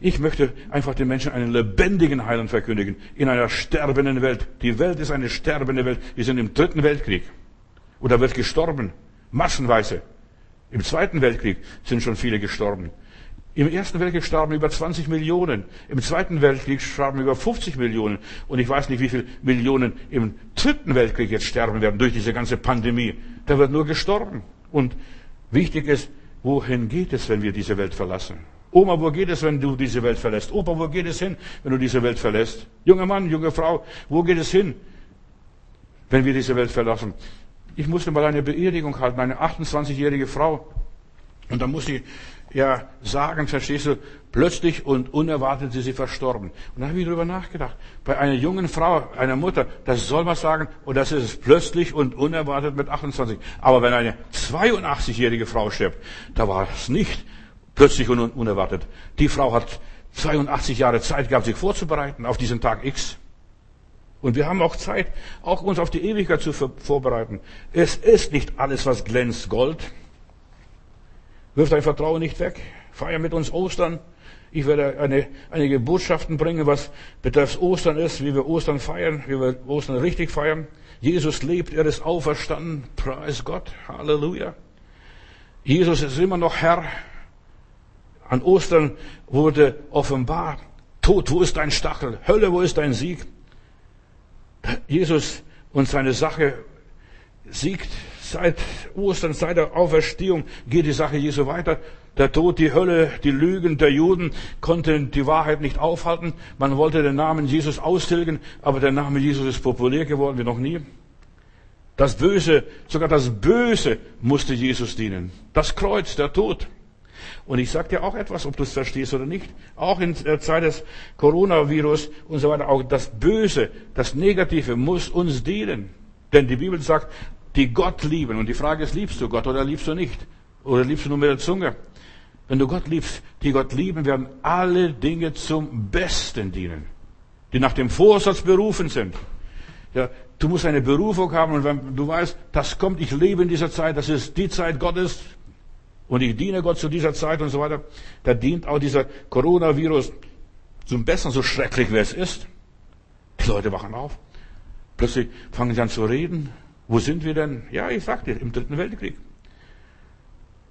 Ich möchte einfach den Menschen einen lebendigen Heiland verkündigen in einer sterbenden Welt. Die Welt ist eine sterbende Welt. Wir sind im dritten Weltkrieg. Und da wird gestorben. Massenweise. Im Zweiten Weltkrieg sind schon viele gestorben. Im Ersten Weltkrieg starben über 20 Millionen. Im Zweiten Weltkrieg starben über 50 Millionen. Und ich weiß nicht, wie viele Millionen im Dritten Weltkrieg jetzt sterben werden durch diese ganze Pandemie. Da wird nur gestorben. Und wichtig ist, wohin geht es, wenn wir diese Welt verlassen? Oma, wo geht es, wenn du diese Welt verlässt? Opa, wo geht es hin, wenn du diese Welt verlässt? Junger Mann, junge Frau, wo geht es hin, wenn wir diese Welt verlassen? Ich musste mal eine Beerdigung halten, eine 28-jährige Frau. Und da muss ich ja sagen, verstehst du, plötzlich und unerwartet ist sie verstorben. Und da habe ich darüber nachgedacht. Bei einer jungen Frau, einer Mutter, das soll man sagen, und das ist es plötzlich und unerwartet mit 28. Aber wenn eine 82-jährige Frau stirbt, da war es nicht Plötzlich und unerwartet. Die Frau hat 82 Jahre Zeit gehabt, sich vorzubereiten auf diesen Tag X. Und wir haben auch Zeit, auch uns auf die Ewigkeit zu vorbereiten. Es ist nicht alles, was glänzt, Gold. Wirf dein Vertrauen nicht weg. Feier mit uns Ostern. Ich werde eine, einige Botschaften bringen, was betreffs Ostern ist, wie wir Ostern feiern, wie wir Ostern richtig feiern. Jesus lebt, er ist auferstanden. Preis Gott. Halleluja. Jesus ist immer noch Herr An Ostern wurde offenbar, Tod, wo ist dein Stachel? Hölle, wo ist dein Sieg? Jesus und seine Sache siegt seit Ostern, seit der Auferstehung geht die Sache Jesu weiter. Der Tod, die Hölle, die Lügen der Juden konnten die Wahrheit nicht aufhalten. Man wollte den Namen Jesus austilgen, aber der Name Jesus ist populär geworden wie noch nie. Das Böse, sogar das Böse musste Jesus dienen. Das Kreuz, der Tod. Und ich sage dir auch etwas, ob du es verstehst oder nicht. Auch in der Zeit des Coronavirus und so weiter, auch das Böse, das Negative muss uns dienen. Denn die Bibel sagt, die Gott lieben. Und die Frage ist, liebst du Gott oder liebst du nicht? Oder liebst du nur mit der Zunge? Wenn du Gott liebst, die Gott lieben, werden alle Dinge zum Besten dienen, die nach dem Vorsatz berufen sind. Ja, du musst eine Berufung haben und wenn du weißt, das kommt, ich lebe in dieser Zeit, das ist die Zeit Gottes und ich diene Gott zu dieser Zeit und so weiter, da dient auch dieser Coronavirus zum Besten, so schrecklich wie es ist. Die Leute wachen auf. Plötzlich fangen sie an zu reden. Wo sind wir denn? Ja, ich sagte, im dritten Weltkrieg.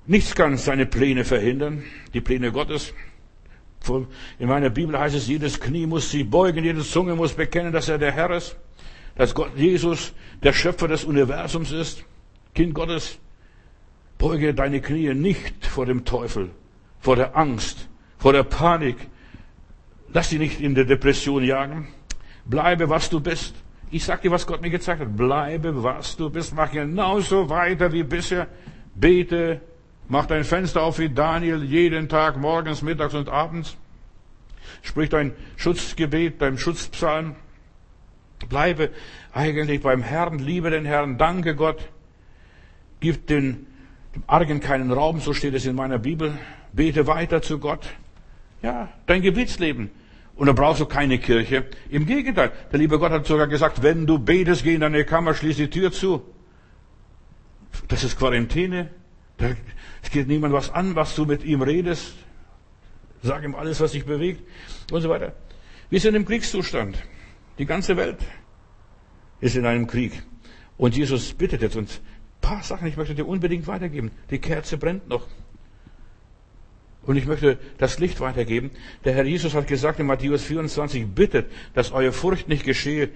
Nichts kann seine Pläne verhindern, die Pläne Gottes. In meiner Bibel heißt es, jedes Knie muss sich beugen, jede Zunge muss bekennen, dass er der Herr ist, dass Gott Jesus der Schöpfer des Universums ist, Kind Gottes. Beuge deine Knie nicht vor dem Teufel, vor der Angst, vor der Panik. Lass dich nicht in der Depression jagen. Bleibe, was du bist. Ich sag dir, was Gott mir gezeigt hat. Bleibe, was du bist. Mach genauso weiter wie bisher. Bete, Mach dein Fenster auf wie Daniel jeden Tag, morgens, mittags und abends. Sprich dein Schutzgebet, dein Schutzpsalm. Bleibe eigentlich beim Herrn, liebe den Herrn, danke Gott. Gib den, Argen keinen Raum, so steht es in meiner Bibel. Bete weiter zu Gott. Ja, dein Gebetsleben. Und da brauchst du keine Kirche. Im Gegenteil, der liebe Gott hat sogar gesagt, wenn du betest, geh in deine Kammer, schließ die Tür zu. Das ist Quarantäne. Es geht niemand was an, was du mit ihm redest. Sag ihm alles, was sich bewegt und so weiter. Wir sind im Kriegszustand. Die ganze Welt ist in einem Krieg. Und Jesus bittet jetzt uns paar Sachen, ich möchte dir unbedingt weitergeben. Die Kerze brennt noch. Und ich möchte das Licht weitergeben. Der Herr Jesus hat gesagt in Matthäus 24, bittet, dass eure Furcht nicht geschehe,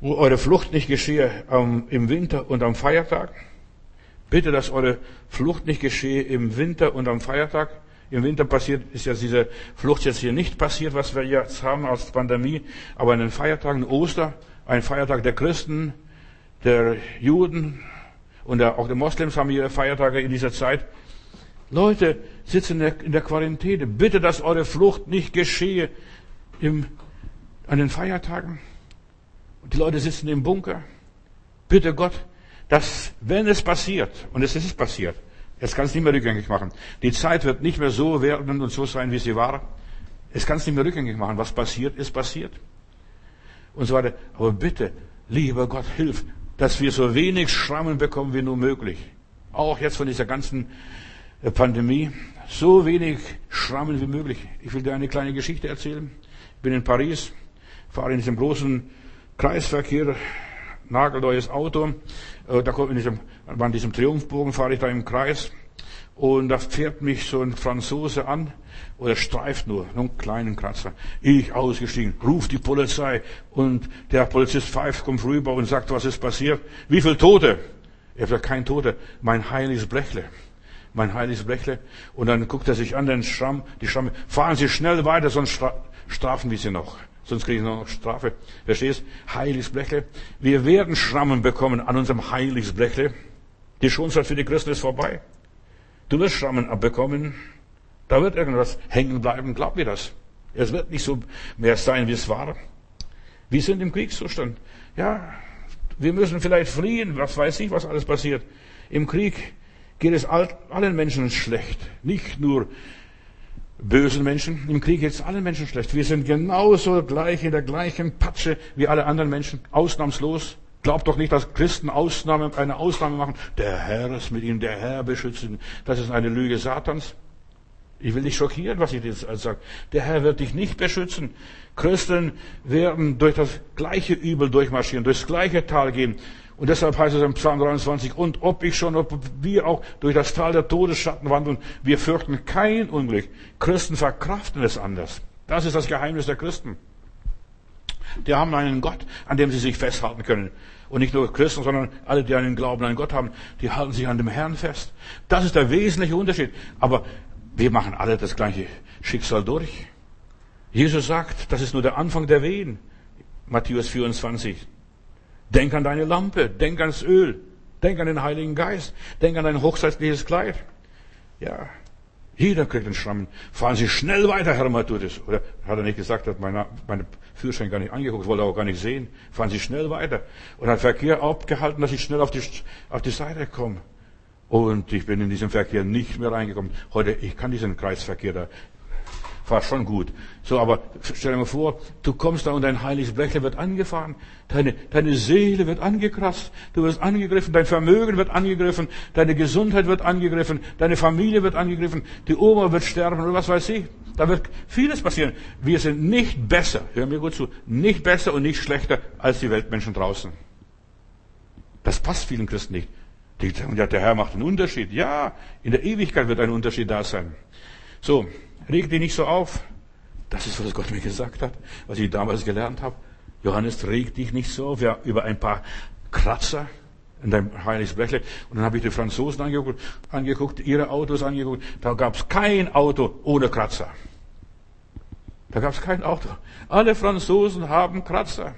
eure Flucht nicht geschehe im Winter und am Feiertag, Bitte, dass eure Flucht nicht geschehe im Winter und am Feiertag. Im Winter passiert, ist ja diese Flucht jetzt hier nicht passiert, was wir jetzt haben als Pandemie, aber an den Feiertagen, Oster, ein Feiertag der Christen, der Juden und auch der Moslems haben ihre Feiertage in dieser Zeit. Leute sitzen in der, Quarantäne. Bitte, dass eure Flucht nicht geschehe im, an den Feiertagen. Und die Leute sitzen im Bunker. Bitte Gott, dass wenn es passiert, und es ist passiert, jetzt kann es nicht mehr rückgängig machen, die Zeit wird nicht mehr so werden und so sein, wie sie war. Es kann es nicht mehr rückgängig machen. Was passiert, ist passiert. Und so weiter. Aber bitte, lieber Gott, hilf, dass wir so wenig Schrammen bekommen wie nur möglich. Auch jetzt von dieser ganzen äh, Pandemie. So wenig Schrammen wie möglich. Ich will dir eine kleine Geschichte erzählen. Ich bin in Paris, fahre in diesem großen Kreisverkehr, nagelneues Auto äh, da kommt in diesem, an diesem Triumphbogen fahre ich da im Kreis und da fährt mich so ein Franzose an oder streift nur, nur einen kleinen Kratzer. Ich ausgestiegen, ruft die Polizei und der Polizist pfeift, kommt rüber und sagt, was ist passiert? Wie viel Tote? Er sagt, kein Tote, mein heiliges Blechle. Mein heiliges Blechle. Und dann guckt er sich an, den Schramm, die Schramme. Fahren Sie schnell weiter, sonst strafen wir Sie noch sonst kriege ich noch Strafe. Verstehst? Heiliges Blechle. Wir werden Schrammen bekommen an unserem heiliges Blechle. Die Schonzeit für die Christen ist vorbei. Du wirst Schrammen abbekommen. Da wird irgendwas hängen bleiben. Glaub mir das. Es wird nicht so mehr sein, wie es war. Wir sind im Kriegszustand. Ja, wir müssen vielleicht fliehen. Was weiß ich, was alles passiert. Im Krieg geht es allen Menschen schlecht. Nicht nur bösen Menschen. Im Krieg geht es allen Menschen schlecht. Wir sind genauso gleich in der gleichen Patsche wie alle anderen Menschen, ausnahmslos. Glaubt doch nicht, dass Christen Ausnahme, eine Ausnahme machen. Der Herr ist mit ihnen, der Herr beschützt ihn. Das ist eine Lüge Satans. Ich will dich schockieren, was ich jetzt sage. Der Herr wird dich nicht beschützen. Christen werden durch das gleiche Übel durchmarschieren, durchs gleiche Tal gehen. Und deshalb heißt es im Psalm 23, und ob ich schon, ob wir auch durch das Tal der Todesschatten wandeln, wir fürchten kein Unglück. Christen verkraften es anders. Das ist das Geheimnis der Christen. Die haben einen Gott, an dem sie sich festhalten können. Und nicht nur Christen, sondern alle, die einen Glauben an Gott haben, die halten sich an dem Herrn fest. Das ist der wesentliche Unterschied. Aber wir machen alle das gleiche Schicksal durch. Jesus sagt, das ist nur der Anfang der Wehen. Matthäus 24. Denk an deine Lampe, denk ans Öl, denk an den Heiligen Geist, denk an dein hochzeitliches Kleid. Ja, jeder kriegt einen Schrammen. Fahren Sie schnell weiter, Herr Matthäus. Oder hat er nicht gesagt, hat meine, meine Führerschein gar nicht angeguckt, wollte auch gar nicht sehen. Fahren Sie schnell weiter. Und hat Verkehr abgehalten, dass ich schnell auf die, auf die Seite komme. Und ich bin in diesem Verkehr nicht mehr reingekommen. Heute, ich kann diesen Kreisverkehr da war schon gut. So, aber stell dir mal vor, du kommst da und dein heiliges Blechle wird angefahren, deine, deine Seele wird angekratzt, du wirst angegriffen, dein Vermögen wird angegriffen, deine Gesundheit wird angegriffen, deine Familie wird angegriffen, die Oma wird sterben oder was weiß ich. Da wird vieles passieren. Wir sind nicht besser, hör mir gut zu, nicht besser und nicht schlechter als die Weltmenschen draußen. Das passt vielen Christen nicht. Die sagen, ja, der Herr macht einen Unterschied. Ja, in der Ewigkeit wird ein Unterschied da sein. So, Reg dich nicht so auf. Das ist, was Gott mir gesagt hat, was ich damals gelernt habe. Johannes, reg dich nicht so auf ja, über ein paar Kratzer in deinem heiliges Blechle. Und dann habe ich die Franzosen angeguckt, angeguckt ihre Autos angeguckt. Da gab es kein Auto ohne Kratzer. Da gab es kein Auto. Alle Franzosen haben Kratzer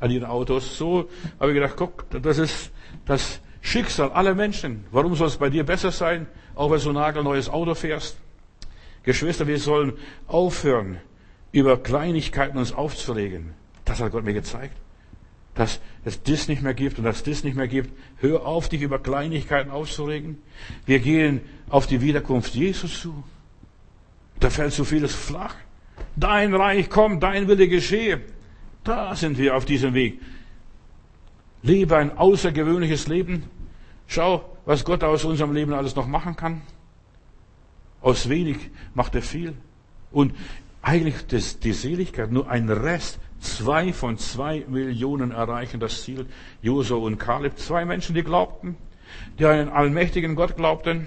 an ihren Autos. So habe ich gedacht, guck, das ist das Schicksal aller Menschen. Warum soll es bei dir besser sein, auch wenn du ein nagelneues Auto fährst? Geschwister, wir sollen aufhören, über Kleinigkeiten uns aufzuregen. Das hat Gott mir gezeigt. Dass es das nicht mehr gibt und dass das nicht mehr gibt. Hör auf, dich über Kleinigkeiten aufzuregen. Wir gehen auf die Wiederkunft Jesus zu. Da fällt so vieles flach. Dein Reich kommt, dein Wille geschehe. Da sind wir auf diesem Weg. Lebe ein außergewöhnliches Leben. Schau, was Gott aus unserem Leben alles noch machen kann. Aus wenig macht er viel. Und eigentlich das, die Seligkeit, nur ein Rest. Zwei von zwei Millionen erreichen das Ziel. Josua und Kaleb, zwei Menschen, die glaubten, die einen allmächtigen Gott glaubten,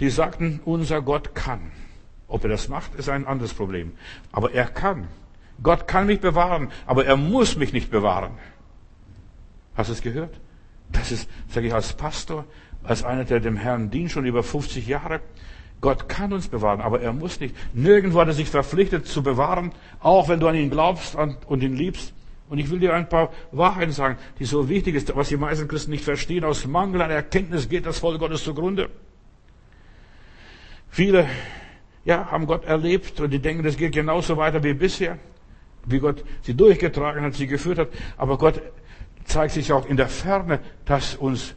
die sagten, unser Gott kann. Ob er das macht, ist ein anderes Problem. Aber er kann. Gott kann mich bewahren, aber er muss mich nicht bewahren. Hast du es gehört? Das ist, sage ich als Pastor, als einer, der dem Herrn dient, schon über 50 Jahre. Gott kann uns bewahren, aber er muss nicht. Nirgendwo hat er sich verpflichtet zu bewahren, auch wenn du an ihn glaubst und ihn liebst. Und ich will dir ein paar Wahrheiten sagen, die so wichtig sind, was die meisten Christen nicht verstehen. Aus Mangel an Erkenntnis geht das Volk Gottes zugrunde. Viele, ja, haben Gott erlebt und die denken, das geht genauso weiter wie bisher, wie Gott sie durchgetragen hat, sie geführt hat. Aber Gott zeigt sich auch in der Ferne, dass uns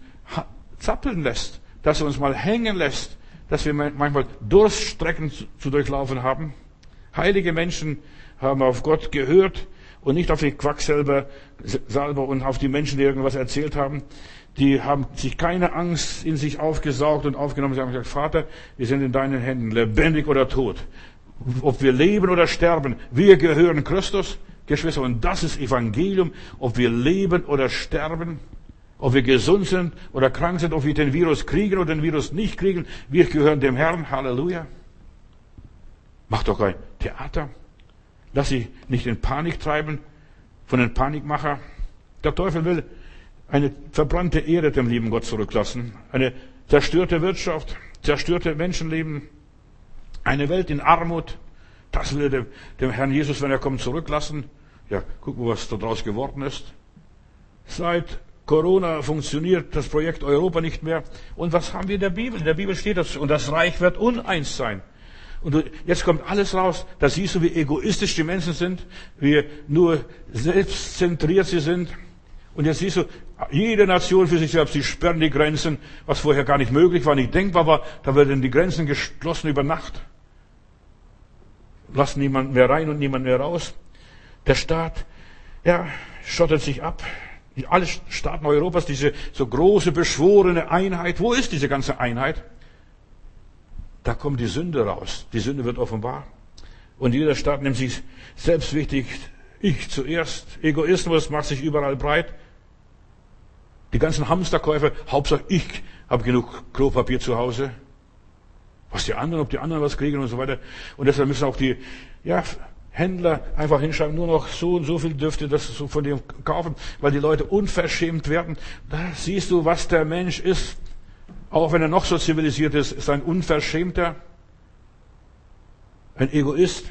zappeln lässt, dass uns mal hängen lässt, dass wir manchmal Durststrecken zu durchlaufen haben. Heilige Menschen haben auf Gott gehört und nicht auf die Quacksalber Salber und auf die Menschen, die irgendwas erzählt haben. Die haben sich keine Angst in sich aufgesaugt und aufgenommen. Sie haben gesagt, Vater, wir sind in deinen Händen, lebendig oder tot. Ob wir leben oder sterben, wir gehören Christus, Geschwister, und das ist Evangelium, ob wir leben oder sterben. Ob wir gesund sind oder krank sind, ob wir den Virus kriegen oder den Virus nicht kriegen, wir gehören dem Herrn. Halleluja. Mach doch kein Theater. Lass sie nicht in Panik treiben von den Panikmacher. Der Teufel will eine verbrannte Erde dem lieben Gott zurücklassen. Eine zerstörte Wirtschaft, zerstörte Menschenleben, eine Welt in Armut. Das will er dem, Herrn Jesus, wenn er kommt, zurücklassen. Ja, guck mal, was da draus geworden ist. Seit Corona funktioniert das Projekt Europa nicht mehr. Und was haben wir in der Bibel? In der Bibel steht das, und das Reich wird uneins sein. Und jetzt kommt alles raus. Da siehst du, wie egoistisch die Menschen sind, wie nur selbstzentriert sie sind. Und jetzt siehst du, jede Nation für sich selbst, die sperren die Grenzen, was vorher gar nicht möglich war, nicht denkbar war. Da werden die Grenzen geschlossen über Nacht. Lassen niemand mehr rein und niemand mehr raus. Der Staat, ja, schottet sich ab alle Staaten Europas, diese so große beschworene Einheit. Wo ist diese ganze Einheit? Da kommt die Sünde raus. Die Sünde wird offenbar. Und jeder Staat nimmt sich selbst wichtig. Ich zuerst. Egoismus macht sich überall breit. Die ganzen Hamsterkäufer, Hauptsache ich habe genug Klopapier zu Hause. Was die anderen, ob die anderen was kriegen und so weiter. Und deshalb müssen auch die ja, Händler einfach hinschreiben, nur noch so und so viel dürfte das von dem kaufen, weil die Leute unverschämt werden. Da siehst du, was der Mensch ist. Auch wenn er noch so zivilisiert ist, ist ein Unverschämter, ein Egoist.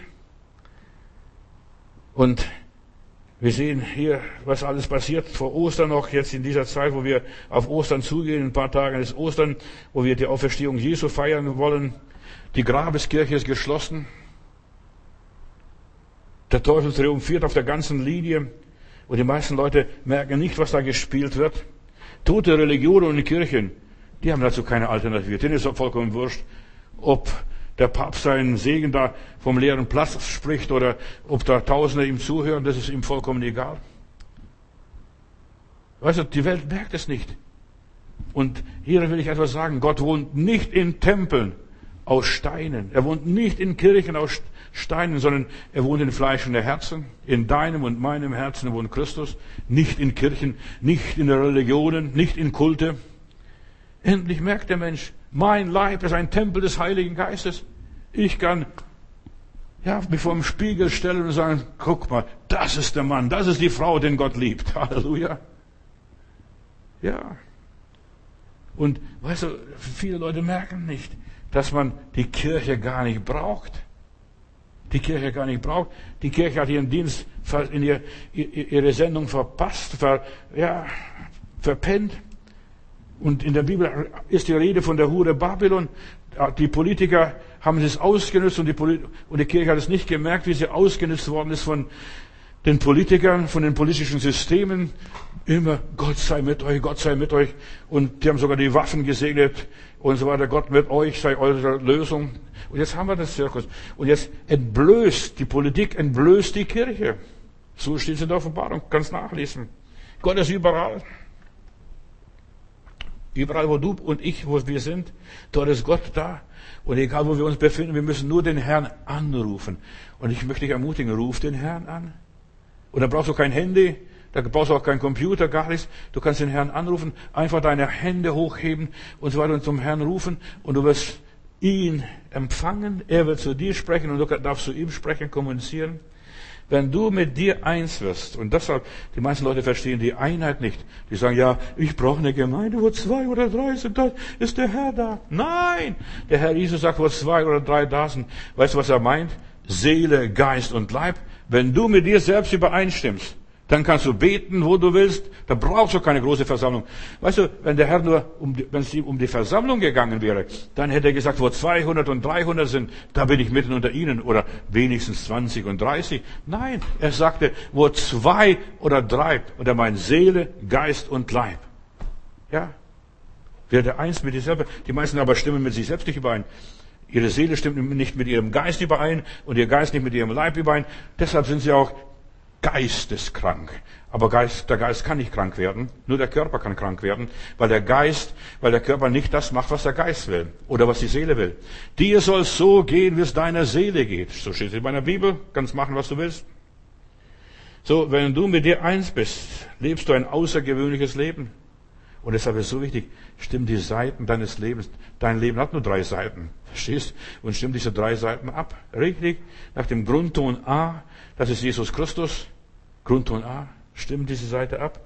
Und wir sehen hier, was alles passiert vor Ostern noch, jetzt in dieser Zeit, wo wir auf Ostern zugehen. In ein paar Tagen ist Ostern, wo wir die Auferstehung Jesu feiern wollen. Die Grabeskirche ist geschlossen. Der Teufel triumphiert auf der ganzen Linie. Und die meisten Leute merken nicht, was da gespielt wird. Tote Religionen und Kirchen, die haben dazu keine Alternative. Denen ist vollkommen wurscht, ob der Papst seinen Segen da vom leeren Platz spricht oder ob da Tausende ihm zuhören, das ist ihm vollkommen egal. Weißt du, die Welt merkt es nicht. Und hier will ich etwas sagen. Gott wohnt nicht in Tempeln aus Steinen. Er wohnt nicht in Kirchen aus Steinen, sondern er wohnt in Fleisch und Herzen. In deinem und meinem Herzen wohnt Christus. Nicht in Kirchen, nicht in Religionen, nicht in Kulte. Endlich merkt der Mensch, mein Leib ist ein Tempel des Heiligen Geistes. Ich kann ja, mich vor dem Spiegel stellen und sagen, guck mal, das ist der Mann, das ist die Frau, den Gott liebt. Halleluja. Ja. Und weißt du, viele Leute merken nicht, dass man die Kirche gar nicht braucht. Die Kirche gar nicht braucht. Die Kirche hat ihren Dienst, ihre Sendung verpasst, ver, ja, verpennt. Und in der Bibel ist die Rede von der Hure Babylon. Die Politiker haben es ausgenutzt und die, und die Kirche hat es nicht gemerkt, wie sie ausgenutzt worden ist von den Politikern, von den politischen Systemen. Immer Gott sei mit euch, Gott sei mit euch. Und die haben sogar die Waffen gesegnet und so weiter. Gott mit euch sei eure Lösung. Und jetzt haben wir das Zirkus. Und jetzt entblößt, die Politik entblößt die Kirche. So steht es in der Offenbarung, kannst nachlesen. Gott ist überall. Überall, wo du und ich, wo wir sind, dort ist Gott da. Und egal, wo wir uns befinden, wir müssen nur den Herrn anrufen. Und ich möchte dich ermutigen, ruf den Herrn an. Und da brauchst du kein Handy, da brauchst du auch keinen Computer, gar nichts. Du kannst den Herrn anrufen, einfach deine Hände hochheben und so weiter und zum Herrn rufen. Und du wirst ihn empfangen, er wird zu dir sprechen und du darfst zu ihm sprechen, kommunizieren. Wenn du mit dir eins wirst, und deshalb, die meisten Leute verstehen die Einheit nicht. Die sagen, ja, ich brauche eine Gemeinde, wo zwei oder drei sind, da ist der Herr da. Nein! Der Herr Jesus sagt, wo zwei oder drei da sind. Weißt du, was er meint? Seele, Geist und Leib. Wenn du mit dir selbst übereinstimmst, dann kannst du beten, wo du willst. Da brauchst du keine große Versammlung. Weißt du, wenn der Herr nur, um die, wenn es ihm um die Versammlung gegangen wäre, dann hätte er gesagt, wo 200 und 300 sind, da bin ich mitten unter ihnen. Oder wenigstens 20 und 30. Nein, er sagte, wo zwei oder drei. Und er meint Seele, Geist und Leib. Ja. Werde eins mit dir selber. Die meisten aber stimmen mit sich selbst nicht überein. Ihre Seele stimmt nicht mit ihrem Geist überein und ihr Geist nicht mit ihrem Leib überein. Deshalb sind sie auch geisteskrank. Aber Geist, der Geist kann nicht krank werden, nur der Körper kann krank werden, weil der Geist, weil der Körper nicht das macht, was der Geist will oder was die Seele will. Dir soll so gehen, wie es deiner Seele geht. So steht es in meiner Bibel, kannst machen, was du willst. So, wenn du mit dir eins bist, lebst du ein außergewöhnliches Leben. Und deshalb ist es so wichtig, stimm die Seiten deines Lebens. Dein Leben hat nur drei Seiten. Verstehst? Und stimm diese drei Seiten ab. Richtig? Nach dem Grundton A, das ist Jesus Christus. Grundton A. Stimm diese Seite ab.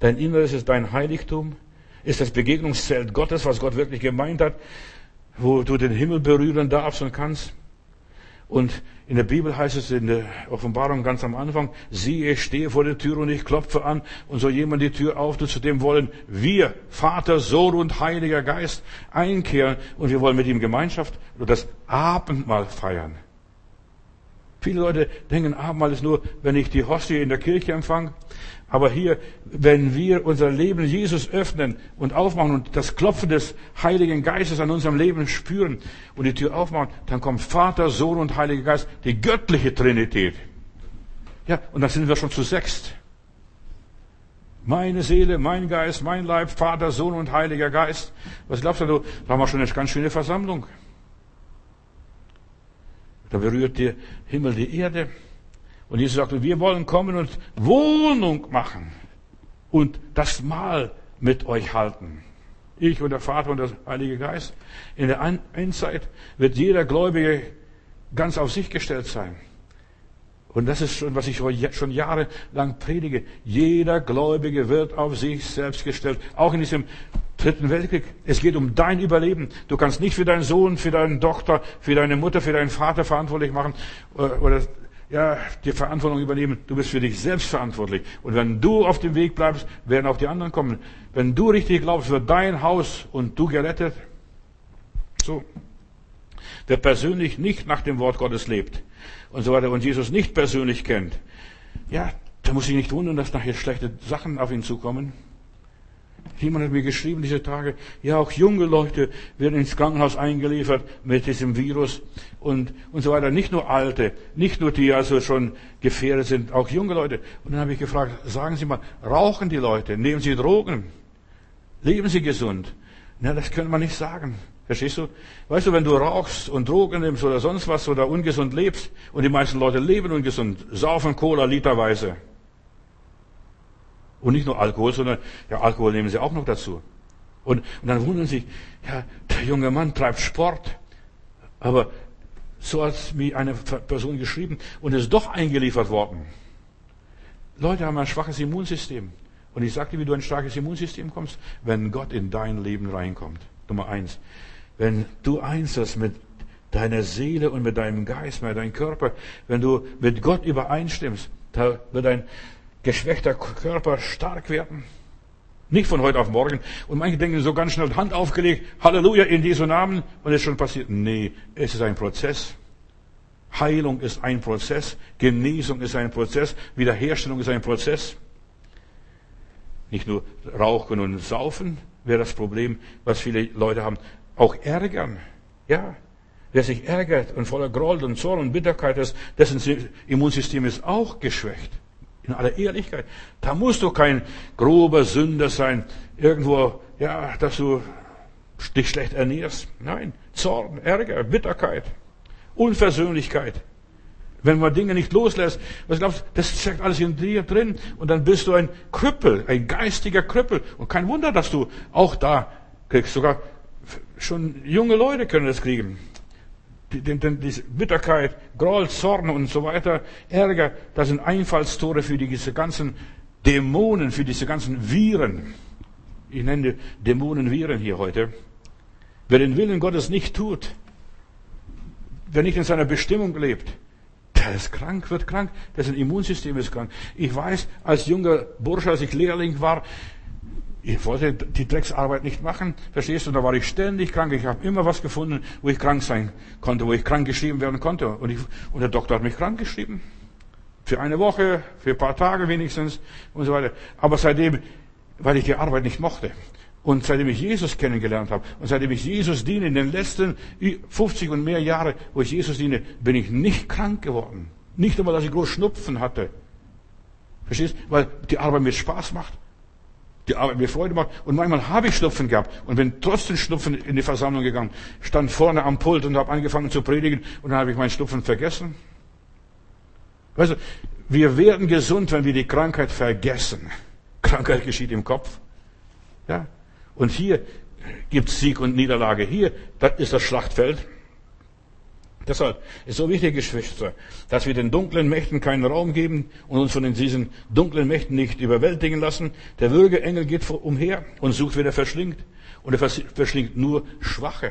Dein Inneres ist dein Heiligtum. Ist das Begegnungszelt Gottes, was Gott wirklich gemeint hat, wo du den Himmel berühren darfst und kannst. Und in der Bibel heißt es in der Offenbarung ganz am Anfang, siehe, ich stehe vor der Tür und ich klopfe an und soll jemand die Tür auftut, zu dem wollen wir, Vater, Sohn und Heiliger Geist, einkehren und wir wollen mit ihm Gemeinschaft oder das Abendmahl feiern. Viele Leute denken, Abendmahl ist nur, wenn ich die Hostie in der Kirche empfange. Aber hier, wenn wir unser Leben Jesus öffnen und aufmachen und das Klopfen des Heiligen Geistes an unserem Leben spüren und die Tür aufmachen, dann kommt Vater, Sohn und Heiliger Geist, die göttliche Trinität. Ja, und dann sind wir schon zu sechst. Meine Seele, mein Geist, mein Leib, Vater, Sohn und Heiliger Geist. Was glaubst du, da haben wir schon eine ganz schöne Versammlung. Da berührt der Himmel die Erde. Und Jesus sagte, wir wollen kommen und Wohnung machen und das Mahl mit euch halten. Ich und der Vater und der Heilige Geist. In der Endzeit wird jeder Gläubige ganz auf sich gestellt sein. Und das ist schon, was ich schon jahrelang predige. Jeder Gläubige wird auf sich selbst gestellt. Auch in diesem dritten Weltkrieg. Es geht um dein Überleben. Du kannst nicht für deinen Sohn, für deine Tochter, für deine Mutter, für deinen Vater verantwortlich machen oder ja, die Verantwortung übernehmen. Du bist für dich selbst verantwortlich. Und wenn du auf dem Weg bleibst, werden auch die anderen kommen. Wenn du richtig glaubst, wird dein Haus und du gerettet. So. Wer persönlich nicht nach dem Wort Gottes lebt und so weiter und Jesus nicht persönlich kennt, ja, der muss sich nicht wundern, dass nachher schlechte Sachen auf ihn zukommen. Jemand hat mir geschrieben diese Tage, ja, auch junge Leute werden ins Krankenhaus eingeliefert mit diesem Virus und, und so weiter. Nicht nur Alte, nicht nur die also schon gefährdet sind, auch junge Leute. Und dann habe ich gefragt, sagen Sie mal, rauchen die Leute? Nehmen Sie Drogen? Leben Sie gesund? Na, das können wir nicht sagen. Verstehst du? Weißt du, wenn du rauchst und Drogen nimmst oder sonst was oder ungesund lebst und die meisten Leute leben ungesund, saufen Cola literweise. Und nicht nur Alkohol, sondern ja, Alkohol nehmen sie auch noch dazu. Und, und dann wundern sie sich, ja, der junge Mann treibt Sport. Aber so hat mir eine Person geschrieben und ist doch eingeliefert worden. Leute haben ein schwaches Immunsystem. Und ich sagte, wie du ein starkes Immunsystem kommst, wenn Gott in dein Leben reinkommt. Nummer eins. Wenn du eins hast mit deiner Seele und mit deinem Geist, mit deinem Körper, wenn du mit Gott übereinstimmst, da wird ein geschwächter Körper stark werden. Nicht von heute auf morgen. Und manche denken so ganz schnell Hand aufgelegt, Halleluja in Jesu Namen, und es ist schon passiert. Nee, es ist ein Prozess. Heilung ist ein Prozess. Genesung ist ein Prozess. Wiederherstellung ist ein Prozess. Nicht nur Rauchen und Saufen wäre das Problem, was viele Leute haben. Auch ärgern. Ja. Wer sich ärgert und voller Groll und Zorn und Bitterkeit ist, dessen Immunsystem ist auch geschwächt in aller Ehrlichkeit. Da musst du kein grober Sünder sein, irgendwo, ja, dass du dich schlecht ernährst. Nein, Zorn, Ärger, Bitterkeit, Unversöhnlichkeit. Wenn man Dinge nicht loslässt, was glaubst du, das steckt alles in dir drin und dann bist du ein Krüppel, ein geistiger Krüppel. Und kein Wunder, dass du auch da kriegst. Sogar schon junge Leute können das kriegen die, die, die Bitterkeit, Groll, Zorn und so weiter, Ärger, das sind Einfallstore für diese ganzen Dämonen, für diese ganzen Viren. Ich nenne Dämonen Viren hier heute. Wer den Willen Gottes nicht tut, wer nicht in seiner Bestimmung lebt, der ist krank, wird krank, dessen Immunsystem ist krank. Ich weiß, als junger Bursche, als ich Lehrling war, ich wollte die Drecksarbeit nicht machen, verstehst du? Da war ich ständig krank. Ich habe immer was gefunden, wo ich krank sein konnte, wo ich krank geschrieben werden konnte. Und, ich, und der Doktor hat mich krank geschrieben. Für eine Woche, für ein paar Tage wenigstens und so weiter. Aber seitdem, weil ich die Arbeit nicht mochte. Und seitdem ich Jesus kennengelernt habe und seitdem ich Jesus diene, in den letzten 50 und mehr Jahre, wo ich Jesus diene, bin ich nicht krank geworden. Nicht einmal, dass ich groß Schnupfen hatte. Verstehst? Weil die Arbeit mir Spaß macht die Arbeit mir Freude macht. Und manchmal habe ich Schnupfen gehabt und bin trotzdem Schnupfen in die Versammlung gegangen, stand vorne am Pult und habe angefangen zu predigen und dann habe ich meinen Schnupfen vergessen. Weißt du, wir werden gesund, wenn wir die Krankheit vergessen. Krankheit geschieht im Kopf. Ja? Und hier gibt es Sieg und Niederlage. Hier, das ist das Schlachtfeld. Deshalb ist so wichtig, Geschwister, dass wir den dunklen Mächten keinen Raum geben und uns von diesen dunklen Mächten nicht überwältigen lassen. Der Würgeengel geht umher und sucht, wer er verschlingt. Und er verschlingt nur Schwache.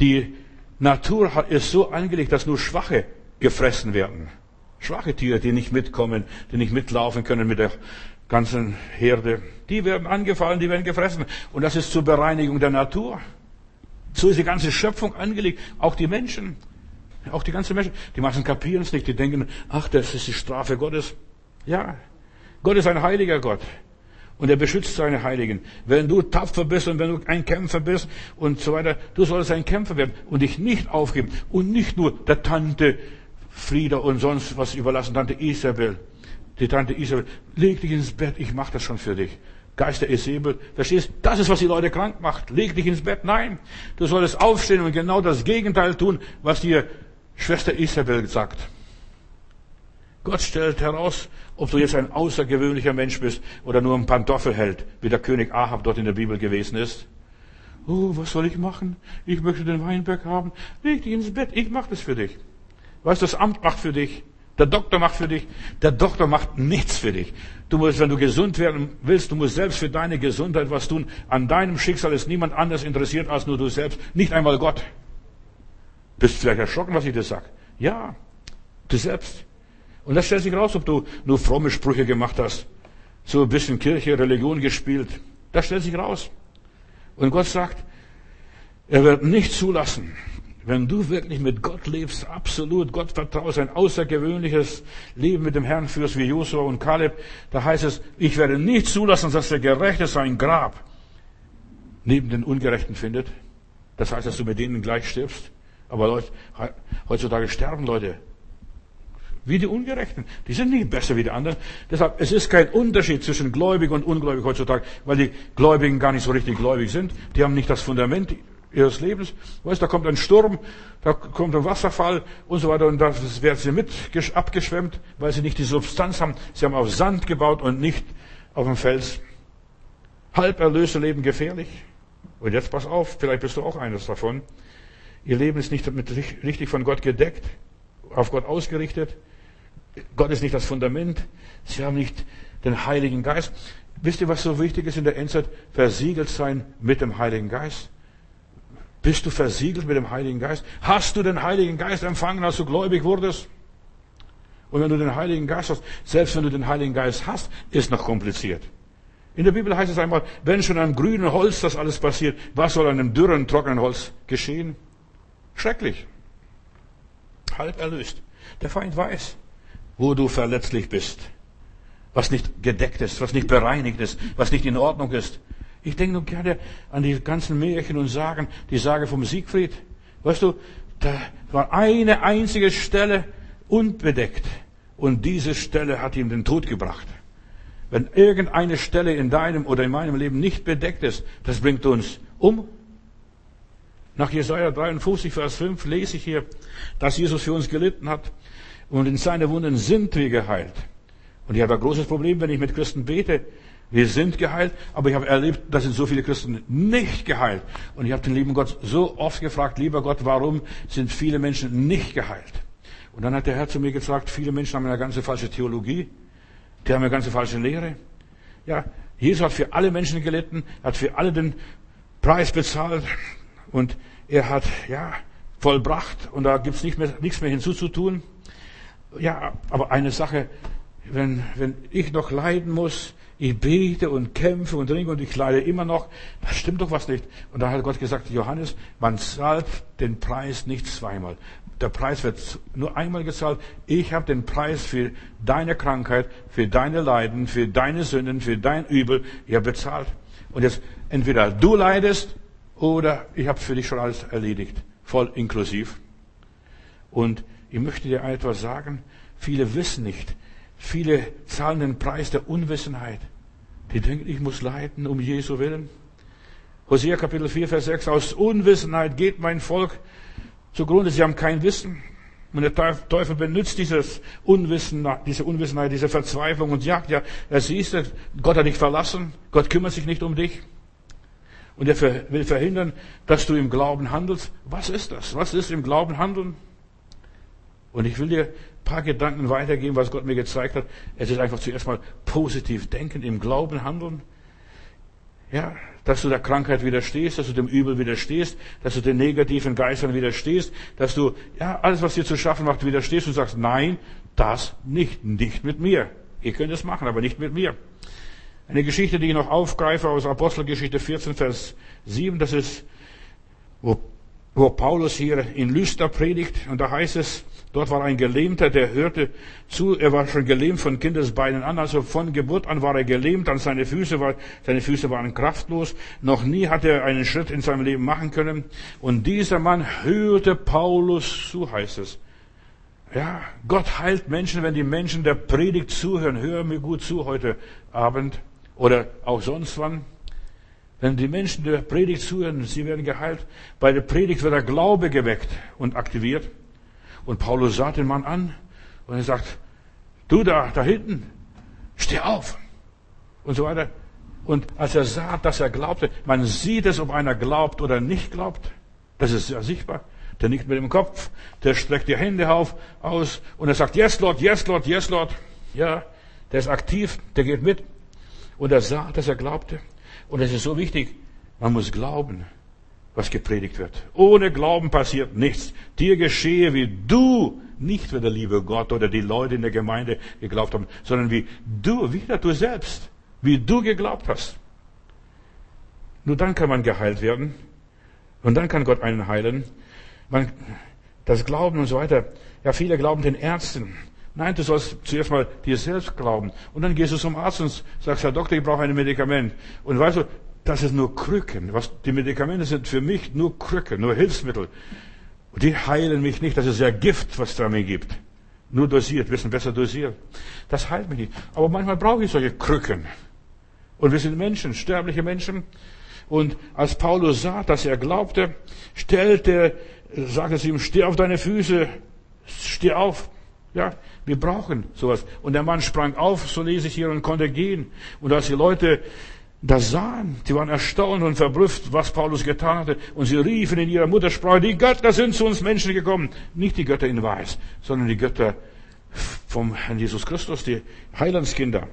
Die Natur ist so angelegt, dass nur Schwache gefressen werden. Schwache Tiere, die nicht mitkommen, die nicht mitlaufen können mit der ganzen Herde. Die werden angefallen, die werden gefressen. Und das ist zur Bereinigung der Natur. So ist die ganze Schöpfung angelegt. Auch die Menschen. Auch die ganzen Menschen. Die meisten kapieren es nicht. Die denken, ach, das ist die Strafe Gottes. Ja. Gott ist ein heiliger Gott. Und er beschützt seine Heiligen. Wenn du tapfer bist und wenn du ein Kämpfer bist und so weiter, du sollst ein Kämpfer werden und dich nicht aufgeben und nicht nur der Tante Frieda und sonst was überlassen, Tante Isabel. Die Tante Isabel, leg dich ins Bett, ich mach das schon für dich. Geister Esebel. Verstehst? Das ist, was die Leute krank macht. Leg dich ins Bett. Nein. Du solltest aufstehen und genau das Gegenteil tun, was dir Schwester Isabel sagt. Gott stellt heraus, ob du jetzt ein außergewöhnlicher Mensch bist oder nur ein Pantoffelheld, wie der König Ahab dort in der Bibel gewesen ist. Oh, was soll ich machen? Ich möchte den Weinberg haben. Leg dich ins Bett, ich mache das für dich. Was das Amt macht für dich, der Doktor macht für dich, der Doktor macht nichts für dich. Du musst, wenn du gesund werden willst, du musst selbst für deine Gesundheit was tun. An deinem Schicksal ist niemand anders interessiert als nur du selbst, nicht einmal Gott. Bist vielleicht erschrocken, was ich dir sag? Ja, du selbst. Und das stellt sich raus, ob du nur fromme Sprüche gemacht hast, so ein bisschen Kirche, Religion gespielt. Das stellt sich raus. Und Gott sagt, er wird nicht zulassen, wenn du wirklich mit Gott lebst, absolut Gott vertraust, ein außergewöhnliches Leben mit dem Herrn führst wie Josua und Kaleb, da heißt es, ich werde nicht zulassen, dass der Gerechte sein Grab neben den Ungerechten findet. Das heißt, dass du mit denen gleich stirbst. Aber Leute, heutzutage sterben Leute wie die Ungerechten. Die sind nicht besser wie die anderen. Deshalb, es ist kein Unterschied zwischen gläubig und ungläubig heutzutage, weil die Gläubigen gar nicht so richtig gläubig sind. Die haben nicht das Fundament ihres Lebens. Weißt, da kommt ein Sturm, da kommt ein Wasserfall und so weiter und das werden sie mit abgeschwemmt, weil sie nicht die Substanz haben. Sie haben auf Sand gebaut und nicht auf dem Fels. Halb erlöste leben gefährlich. Und jetzt pass auf, vielleicht bist du auch eines davon. Ihr Leben ist nicht richtig von Gott gedeckt, auf Gott ausgerichtet. Gott ist nicht das Fundament. Sie haben nicht den Heiligen Geist. Wisst ihr, was so wichtig ist in der Endzeit? Versiegelt sein mit dem Heiligen Geist. Bist du versiegelt mit dem Heiligen Geist? Hast du den Heiligen Geist empfangen, als du gläubig wurdest? Und wenn du den Heiligen Geist hast, selbst wenn du den Heiligen Geist hast, ist noch kompliziert. In der Bibel heißt es einmal, wenn schon am grünen Holz das alles passiert, was soll an einem dürren, trockenen Holz geschehen? Schrecklich. Halb erlöst. Der Feind weiß, wo du verletzlich bist. Was nicht gedeckt ist, was nicht bereinigt ist, was nicht in Ordnung ist. Ich denke nur gerne an die ganzen Märchen und Sagen, die Sage vom Siegfried. Weißt du, da war eine einzige Stelle unbedeckt. Und diese Stelle hat ihm den Tod gebracht. Wenn irgendeine Stelle in deinem oder in meinem Leben nicht bedeckt ist, das bringt uns um. Nach Jesaja 53, Vers 5 lese ich hier, dass Jesus für uns gelitten hat und in seine Wunden sind wir geheilt. Und ich habe ein großes Problem, wenn ich mit Christen bete. Wir sind geheilt, aber ich habe erlebt, da sind so viele Christen nicht geheilt. Und ich habe den lieben Gott so oft gefragt, lieber Gott, warum sind viele Menschen nicht geheilt? Und dann hat der Herr zu mir gesagt, viele Menschen haben eine ganze falsche Theologie, die haben eine ganze falsche Lehre. Ja, Jesus hat für alle Menschen gelitten, hat für alle den Preis bezahlt und er hat, ja, vollbracht und da gibt's nicht mehr, nichts mehr hinzuzutun. Ja, aber eine Sache, wenn, wenn ich noch leiden muss, ich bete und kämpfe und ringe und ich leide immer noch, da stimmt doch was nicht. Und da hat Gott gesagt, Johannes, man zahlt den Preis nicht zweimal. Der Preis wird nur einmal gezahlt. Ich habe den Preis für deine Krankheit, für deine Leiden, für deine Sünden, für dein Übel, ja bezahlt. Und jetzt entweder du leidest oder ich habe für dich schon alles erledigt, voll inklusiv. Und ich möchte dir etwas sagen. Viele wissen nicht. Viele zahlen den Preis der Unwissenheit. Die denken, ich muss leiden um Jesu willen. Hosea Kapitel 4, Vers 6. Aus Unwissenheit geht mein Volk zugrunde. Sie haben kein Wissen. Und der Teufel benutzt dieses Unwissen, diese Unwissenheit, diese Verzweiflung und sagt, ja, er siehst du, Gott hat dich verlassen. Gott kümmert sich nicht um dich. Und er will verhindern, dass du im Glauben handelst. Was ist das? Was ist im Glauben handeln? Und ich will dir paar Gedanken weitergeben, was Gott mir gezeigt hat. Es ist einfach zuerst mal positiv denken, im Glauben handeln. Ja, dass du der Krankheit widerstehst, dass du dem Übel widerstehst, dass du den negativen Geistern widerstehst, dass du, ja, alles, was dir zu schaffen macht, widerstehst und sagst, nein, das nicht, nicht mit mir. Ihr könnt es machen, aber nicht mit mir. Eine Geschichte, die ich noch aufgreife aus Apostelgeschichte 14, Vers 7, das ist, wo, wo Paulus hier in Lystra predigt, und da heißt es, Dort war ein Gelähmter, der hörte zu. Er war schon gelähmt von Kindesbeinen an, also von Geburt an war er gelähmt. An seine Füße war, seine Füße waren kraftlos. Noch nie hat er einen Schritt in seinem Leben machen können. Und dieser Mann hörte Paulus zu, heißt es. Ja, Gott heilt Menschen, wenn die Menschen der Predigt zuhören. Hör mir gut zu heute Abend oder auch sonst wann. Wenn die Menschen der Predigt zuhören, sie werden geheilt. Bei der Predigt wird der Glaube geweckt und aktiviert. Und Paulus sah den Mann an und er sagt, Du da, da hinten, steh auf. Und so weiter. Und als er sah, dass er glaubte, man sieht es, ob einer glaubt oder nicht glaubt. Das ist ja sichtbar. Der nickt mit dem Kopf, der streckt die Hände auf, aus und er sagt, yes, Lord, yes, Lord, yes, Lord. Ja, der ist aktiv, der geht mit. Und er sah, dass er glaubte. Und es ist so wichtig, man muss glauben, was gepredigt wird. Ohne Glauben passiert nichts. Dir geschehe, wie du, nicht wie der liebe Gott oder die Leute in der Gemeinde geglaubt haben, sondern wie du, wieder du selbst, wie du geglaubt hast. Nur dann kann man geheilt werden. Und dann kann Gott einen heilen. Man, das Glauben und so weiter. Ja, viele glauben den Ärzten. Nein, du sollst zuerst mal dir selbst glauben. Und dann gehst du zum Arzt und sagst, Herr Doktor, ich brauche ein Medikament. Und weißt du, das ist nur Krücken. Was, die Medikamente sind für mich nur Krücken, nur Hilfsmittel. Die heilen mich nicht. Das ist ja Gift, was da mir gibt. Nur dosiert, wissen besser dosiert. Das heilt mich nicht. Aber manchmal brauche ich solche Krücken. Und wir sind Menschen, sterbliche Menschen. Und als Paulus sah, dass er glaubte, stellte, sagte sie ihm, steh auf deine Füße, steh auf. Ja, wir brauchen sowas. Und der Mann sprang auf, so lese ich hier, und konnte gehen. Und als die Leute das sahen, die waren erstaunt und verblüfft, was Paulus getan hatte. Und sie riefen in ihrer Muttersprache, die Götter sind zu uns Menschen gekommen. Nicht die Götter in Weiß, sondern die Götter vom Herrn Jesus Christus, die Heilandskinder.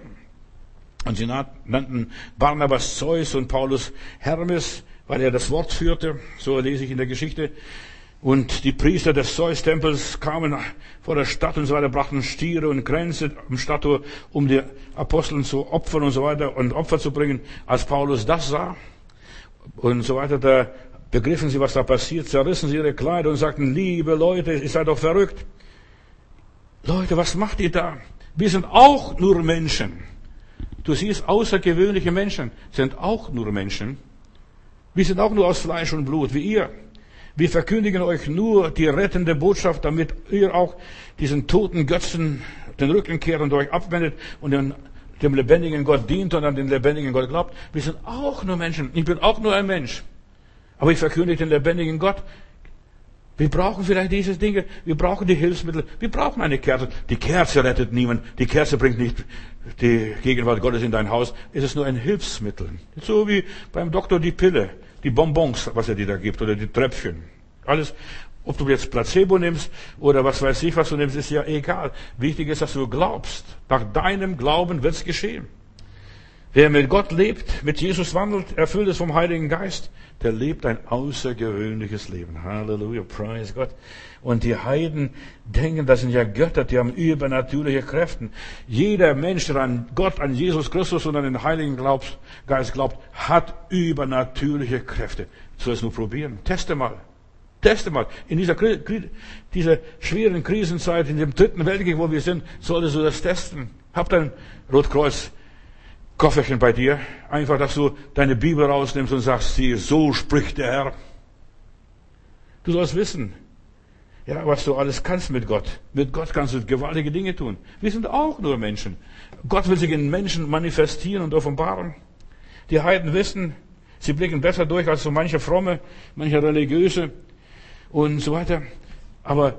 Und sie nannten Barnabas Zeus und Paulus Hermes, weil er das Wort führte. So lese ich in der Geschichte. Und die Priester des Zeus-Tempels kamen vor der Stadt und so weiter, brachten Stiere und Kränze am Statue, um die Aposteln zu opfern und so weiter und Opfer zu bringen. Als Paulus das sah und so weiter, da begriffen sie, was da passiert, zerrissen sie ihre Kleider und sagten, liebe Leute, ihr seid doch verrückt. Leute, was macht ihr da? Wir sind auch nur Menschen. Du siehst, außergewöhnliche Menschen sind auch nur Menschen. Wir sind auch nur aus Fleisch und Blut, wie ihr. Wir verkündigen euch nur die rettende Botschaft, damit ihr auch diesen toten Götzen den Rücken kehrt und euch abwendet und dem, dem lebendigen Gott dient und an den lebendigen Gott glaubt. Wir sind auch nur Menschen. Ich bin auch nur ein Mensch. Aber ich verkündige den lebendigen Gott. Wir brauchen vielleicht diese Dinge. Wir brauchen die Hilfsmittel. Wir brauchen eine Kerze. Die Kerze rettet niemand. Die Kerze bringt nicht die Gegenwart Gottes in dein Haus. Es ist nur ein Hilfsmittel. So wie beim Doktor die Pille die Bonbons, was er dir da gibt, oder die Tröpfchen. Alles, ob du jetzt Placebo nimmst oder was weiß ich, was du nimmst, ist ja egal. Wichtig ist, dass du glaubst. Nach deinem Glauben wird's geschehen. Wer mit Gott lebt, mit Jesus wandelt, erfüllt es vom Heiligen Geist, der lebt ein außergewöhnliches Leben. Halleluja, praise Gott. Und die Heiden denken, das sind ja Götter, die haben übernatürliche Kräfte. Jeder Mensch, der an Gott, an Jesus Christus und an den Heiligen Geist glaubt, hat übernatürliche Kräfte. Du sollst nur probieren. Teste mal. Teste mal. In dieser, dieser schweren Krisenzeit, in dem dritten Weltkrieg, wo wir sind, solltest du das testen. Hab dein Rotkreuz Kofferchen bei dir. Einfach, dass du deine Bibel rausnimmst und sagst, sie, so spricht der Herr. Du sollst wissen, ja, was du alles kannst mit Gott. Mit Gott kannst du gewaltige Dinge tun. Wir sind auch nur Menschen. Gott will sich in Menschen manifestieren und offenbaren. Die Heiden wissen, sie blicken besser durch als so manche Fromme, manche Religiöse und so weiter. Aber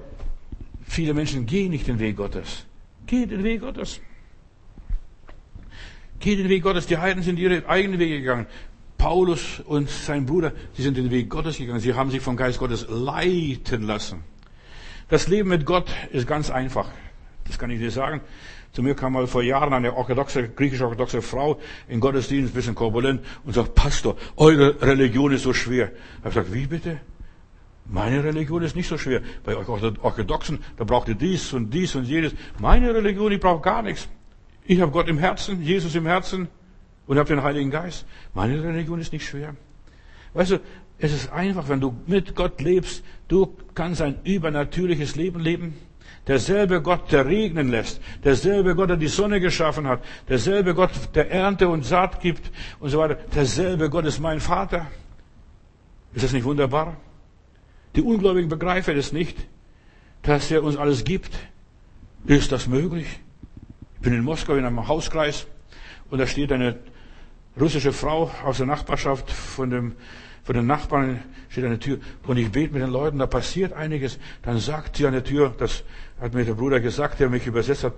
viele Menschen gehen nicht den Weg Gottes. Geh den Weg Gottes. Geh den Weg Gottes. Die Heiden sind ihre eigenen Wege gegangen. Paulus und sein Bruder, sie sind den Weg Gottes gegangen. Sie haben sich vom Geist Gottes leiten lassen. Das Leben mit Gott ist ganz einfach. Das kann ich dir sagen. Zu mir kam mal vor Jahren eine orthodoxe, griechisch-orthodoxe Frau in Gottesdienst, ein bisschen korpulent, und sagt, Pastor, eure Religion ist so schwer. Ich habe gesagt, wie bitte? Meine Religion ist nicht so schwer. Bei euch Orthodoxen, da braucht ihr dies und dies und jedes. Meine Religion, die braucht gar nichts. Ich habe Gott im Herzen, Jesus im Herzen und habe den Heiligen Geist. Meine Religion ist nicht schwer. Weißt du, es ist einfach, wenn du mit Gott lebst, du kannst ein übernatürliches Leben leben. Derselbe Gott, der regnen lässt, derselbe Gott, der die Sonne geschaffen hat, derselbe Gott, der Ernte und Saat gibt und so weiter, derselbe Gott ist mein Vater. Ist das nicht wunderbar? Die Ungläubigen begreifen es nicht, dass er uns alles gibt. Ist das möglich? Ich bin in Moskau in einem Hauskreis und da steht eine russische Frau aus der Nachbarschaft von dem von den Nachbarn steht der Tür und ich bete mit den Leuten, da passiert einiges. Dann sagt sie an der Tür, das hat mir der Bruder gesagt, der mich übersetzt hat,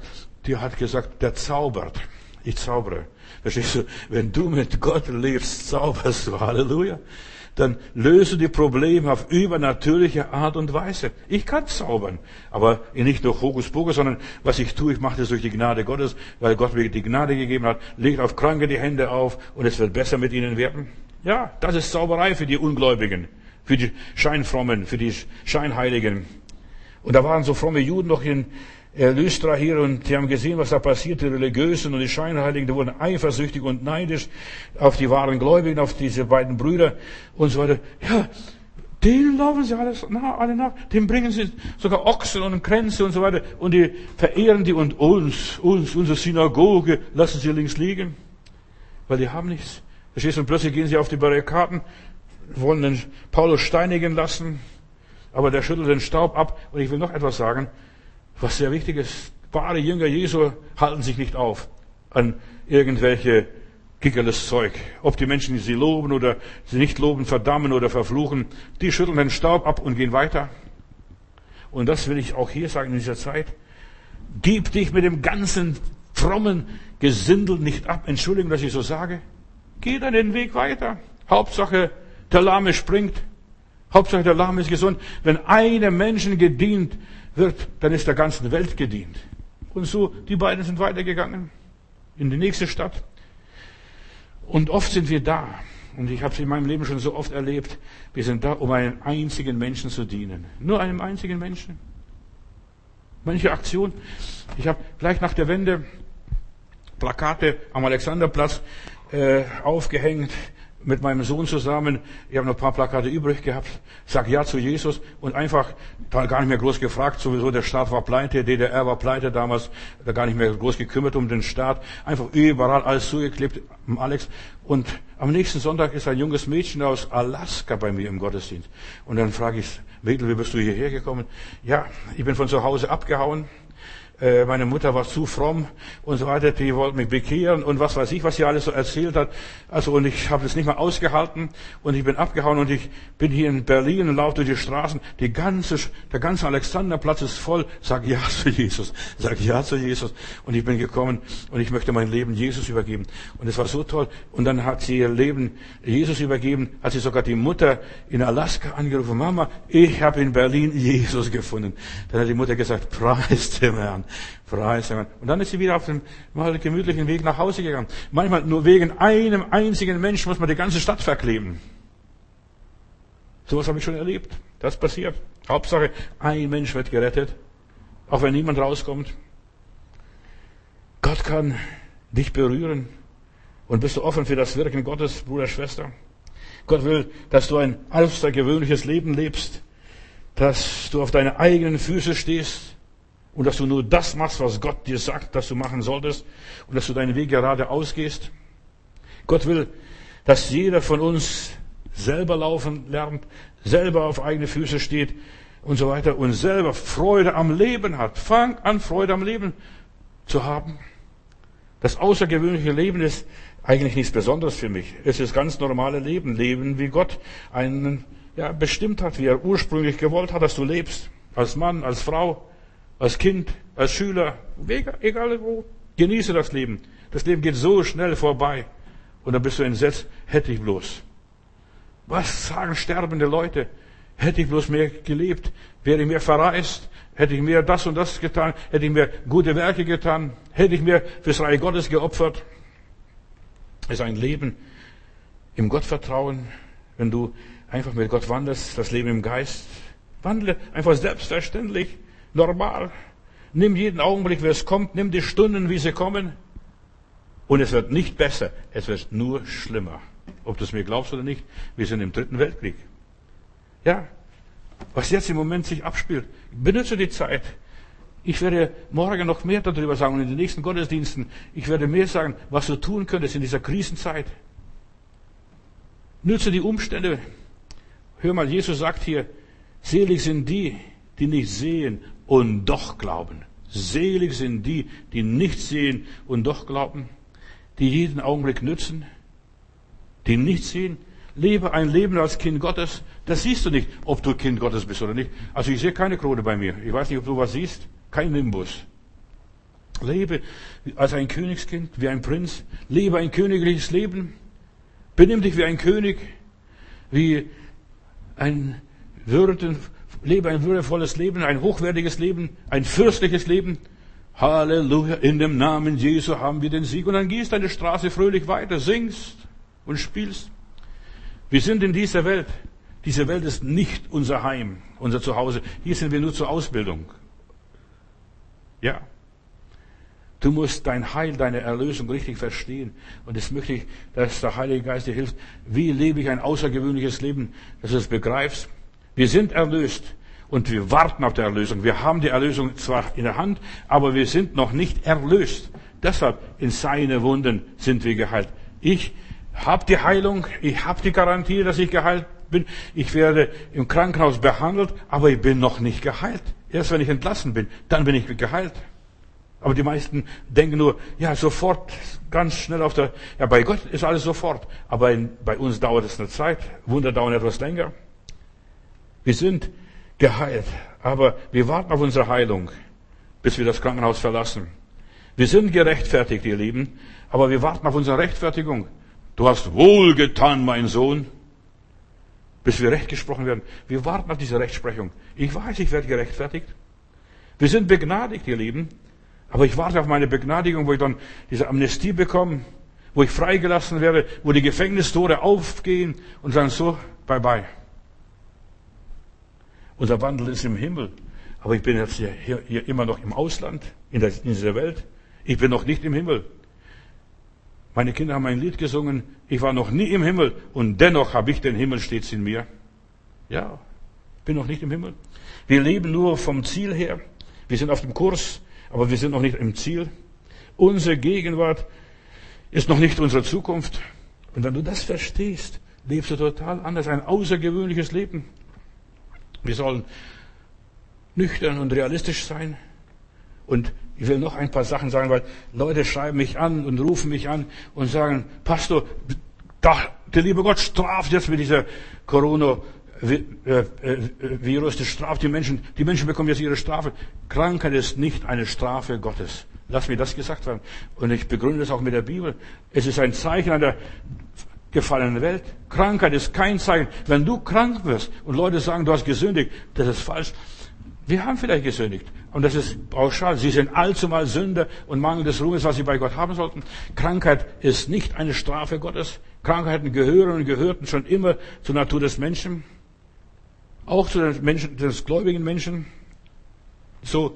die hat gesagt, der zaubert. Ich zaubere. Verstehst du? Wenn du mit Gott lebst, zauberst du. Halleluja. Dann löse die Probleme auf übernatürliche Art und Weise. Ich kann zaubern. Aber nicht durch Hokuspokus, sondern was ich tue, ich mache das durch die Gnade Gottes, weil Gott mir die Gnade gegeben hat, legt auf Kranke die Hände auf und es wird besser mit ihnen werden. Ja, das ist Zauberei für die Ungläubigen, für die Scheinfrommen, für die Scheinheiligen. Und da waren so fromme Juden noch in Lystra hier und die haben gesehen, was da passiert. Die Religiösen und die Scheinheiligen, die wurden eifersüchtig und neidisch auf die wahren Gläubigen, auf diese beiden Brüder und so weiter. Ja, denen laufen sie alles nach, alle nach. Dem bringen sie sogar Ochsen und Kränze und so weiter. Und die verehren die und uns, uns, unsere Synagoge, lassen sie links liegen. Weil die haben nichts. Verstehst du? Und plötzlich gehen sie auf die Barrikaden, wollen den Paulus steinigen lassen, aber der schüttelt den Staub ab. Und ich will noch etwas sagen, was sehr wichtig ist. Wahre Jünger Jesu halten sich nicht auf an irgendwelche gickerles Zeug. Ob die Menschen sie loben oder sie nicht loben, verdammen oder verfluchen, die schütteln den Staub ab und gehen weiter. Und das will ich auch hier sagen in dieser Zeit. Gib dich mit dem ganzen frommen Gesindel nicht ab. Entschuldigung, dass ich so sage. Geh dann den Weg weiter. Hauptsache, der Lahme springt. Hauptsache, der Lahme ist gesund. Wenn einem Menschen gedient wird, dann ist der ganzen Welt gedient. Und so, die beiden sind weitergegangen in die nächste Stadt. Und oft sind wir da. Und ich habe es in meinem Leben schon so oft erlebt. Wir sind da, um einen einzigen Menschen zu dienen. Nur einem einzigen Menschen. Manche Aktion. Ich habe gleich nach der Wende Plakate am Alexanderplatz äh, aufgehängt mit meinem Sohn zusammen. Ich habe noch ein paar Plakate übrig gehabt. Sag ja zu Jesus und einfach da gar nicht mehr groß gefragt. Sowieso der Staat war pleite, DDR war pleite damals, da gar nicht mehr groß gekümmert um den Staat. Einfach überall alles zugeklebt, Alex. Und am nächsten Sonntag ist ein junges Mädchen aus Alaska bei mir im Gottesdienst. Und dann frage ich, Mädel, wie bist du hierher gekommen? Ja, ich bin von zu Hause abgehauen meine Mutter war zu fromm und so weiter, die wollte mich bekehren und was weiß ich, was sie alles so erzählt hat. Also und ich habe das nicht mehr ausgehalten und ich bin abgehauen und ich bin hier in Berlin und laufe durch die Straßen. Die ganze, der ganze Alexanderplatz ist voll. Sag ja zu Jesus, sag ja zu Jesus. Und ich bin gekommen und ich möchte mein Leben Jesus übergeben. Und es war so toll. Und dann hat sie ihr Leben Jesus übergeben, hat sie sogar die Mutter in Alaska angerufen. Mama, ich habe in Berlin Jesus gefunden. Dann hat die Mutter gesagt, preis dem Herrn. Verheißungen. Und dann ist sie wieder auf dem mal gemütlichen Weg nach Hause gegangen. Manchmal nur wegen einem einzigen Menschen muss man die ganze Stadt verkleben. Sowas habe ich schon erlebt. Das passiert. Hauptsache, ein Mensch wird gerettet, auch wenn niemand rauskommt. Gott kann dich berühren. Und bist du offen für das Wirken Gottes, Bruder, Schwester? Gott will, dass du ein außergewöhnliches Leben lebst, dass du auf deine eigenen Füße stehst, und dass du nur das machst, was Gott dir sagt, dass du machen solltest und dass du deinen Weg gerade ausgehst. Gott will, dass jeder von uns selber laufen lernt, selber auf eigene Füße steht und so weiter und selber Freude am Leben hat. Fang an, Freude am Leben zu haben. Das außergewöhnliche Leben ist eigentlich nichts Besonderes für mich. Es ist ganz normale Leben. Leben, wie Gott einen ja, bestimmt hat, wie er ursprünglich gewollt hat, dass du lebst. Als Mann, als Frau, als Kind, als Schüler, egal wo. Genieße das Leben. Das Leben geht so schnell vorbei. Und dann bist du entsetzt, hätte ich bloß. Was sagen sterbende Leute? Hätte ich bloß mehr gelebt, wäre ich mehr verreist, hätte ich mehr das und das getan, hätte ich mehr gute Werke getan, hätte ich mehr fürs Reich Gottes geopfert. Es ist ein Leben im Gottvertrauen, wenn du einfach mit Gott wandelst, das Leben im Geist. Wandle einfach selbstverständlich normal. Nimm jeden Augenblick, wie es kommt, nimm die Stunden, wie sie kommen. Und es wird nicht besser, es wird nur schlimmer. Ob du es mir glaubst oder nicht, wir sind im dritten Weltkrieg. Ja, was jetzt im Moment sich abspielt, benutze die Zeit. Ich werde morgen noch mehr darüber sagen und in den nächsten Gottesdiensten, ich werde mehr sagen, was du tun könntest in dieser Krisenzeit. Nütze die Umstände. Hör mal, Jesus sagt hier, selig sind die, die nicht sehen und doch glauben. Selig sind die, die nicht sehen und doch glauben, die jeden Augenblick nützen. die nicht sehen. Lebe ein Leben als Kind Gottes. Das siehst du nicht, ob du Kind Gottes bist oder nicht. Also ich sehe keine Krone bei mir. Ich weiß nicht, ob du was siehst. Kein Nimbus. Lebe als ein Königskind, wie ein Prinz. Lebe ein königliches Leben. Benimm dich wie ein König, wie ein Würden, lebe ein würdevolles Leben, ein hochwertiges Leben, ein fürstliches Leben. Halleluja, in dem Namen Jesu haben wir den Sieg. Und dann gehst deine Straße fröhlich weiter, singst und spielst. Wir sind in dieser Welt. Diese Welt ist nicht unser Heim, unser Zuhause. Hier sind wir nur zur Ausbildung. Ja. Du musst dein Heil, deine Erlösung richtig verstehen. Und das möchte ich, dass der Heilige Geist dir hilft. Wie lebe ich ein außergewöhnliches Leben, dass du es begreifst? Wir sind erlöst und wir warten auf die Erlösung. Wir haben die Erlösung zwar in der Hand, aber wir sind noch nicht erlöst. Deshalb in seine Wunden sind wir geheilt. Ich habe die Heilung, ich habe die Garantie, dass ich geheilt bin. Ich werde im Krankenhaus behandelt, aber ich bin noch nicht geheilt. Erst wenn ich entlassen bin, dann bin ich geheilt. Aber die meisten denken nur, ja, sofort, ganz schnell auf der, ja, bei Gott ist alles sofort. Aber in, bei uns dauert es eine Zeit. Wunder dauern etwas länger. Wir sind geheilt, aber wir warten auf unsere Heilung, bis wir das Krankenhaus verlassen. Wir sind gerechtfertigt, ihr Lieben, aber wir warten auf unsere Rechtfertigung. Du hast wohl getan, mein Sohn, bis wir recht gesprochen werden. Wir warten auf diese Rechtsprechung. Ich weiß, ich werde gerechtfertigt. Wir sind begnadigt, ihr Lieben, aber ich warte auf meine Begnadigung, wo ich dann diese Amnestie bekomme, wo ich freigelassen werde, wo die Gefängnistore aufgehen und sagen so, bye bye. Unser Wandel ist im Himmel. Aber ich bin jetzt hier, hier, hier immer noch im Ausland, in, der, in dieser Welt. Ich bin noch nicht im Himmel. Meine Kinder haben ein Lied gesungen. Ich war noch nie im Himmel und dennoch habe ich den Himmel stets in mir. Ja, bin noch nicht im Himmel. Wir leben nur vom Ziel her. Wir sind auf dem Kurs, aber wir sind noch nicht im Ziel. Unsere Gegenwart ist noch nicht unsere Zukunft. Und wenn du das verstehst, lebst du total anders, ein außergewöhnliches Leben. Wir sollen nüchtern und realistisch sein. Und ich will noch ein paar Sachen sagen, weil Leute schreiben mich an und rufen mich an und sagen, Pastor, der liebe Gott straft jetzt mit dieser Corona Virus, das straft die Menschen. Die Menschen bekommen jetzt ihre Strafe. Krankheit ist nicht eine Strafe Gottes. Lass mir das gesagt werden. Und ich begründe das auch mit der Bibel. Es ist ein Zeichen einer gefallenen Welt. Krankheit ist kein Zeichen. Wenn du krank wirst und Leute sagen, du hast gesündigt, das ist falsch. Wir haben vielleicht gesündigt. Und das ist pauschal. Sie sind allzumal Sünder und Mangel des Ruhmes, was sie bei Gott haben sollten. Krankheit ist nicht eine Strafe Gottes. Krankheiten gehören und gehörten schon immer zur Natur des Menschen. Auch zu den Menschen, des gläubigen Menschen. So,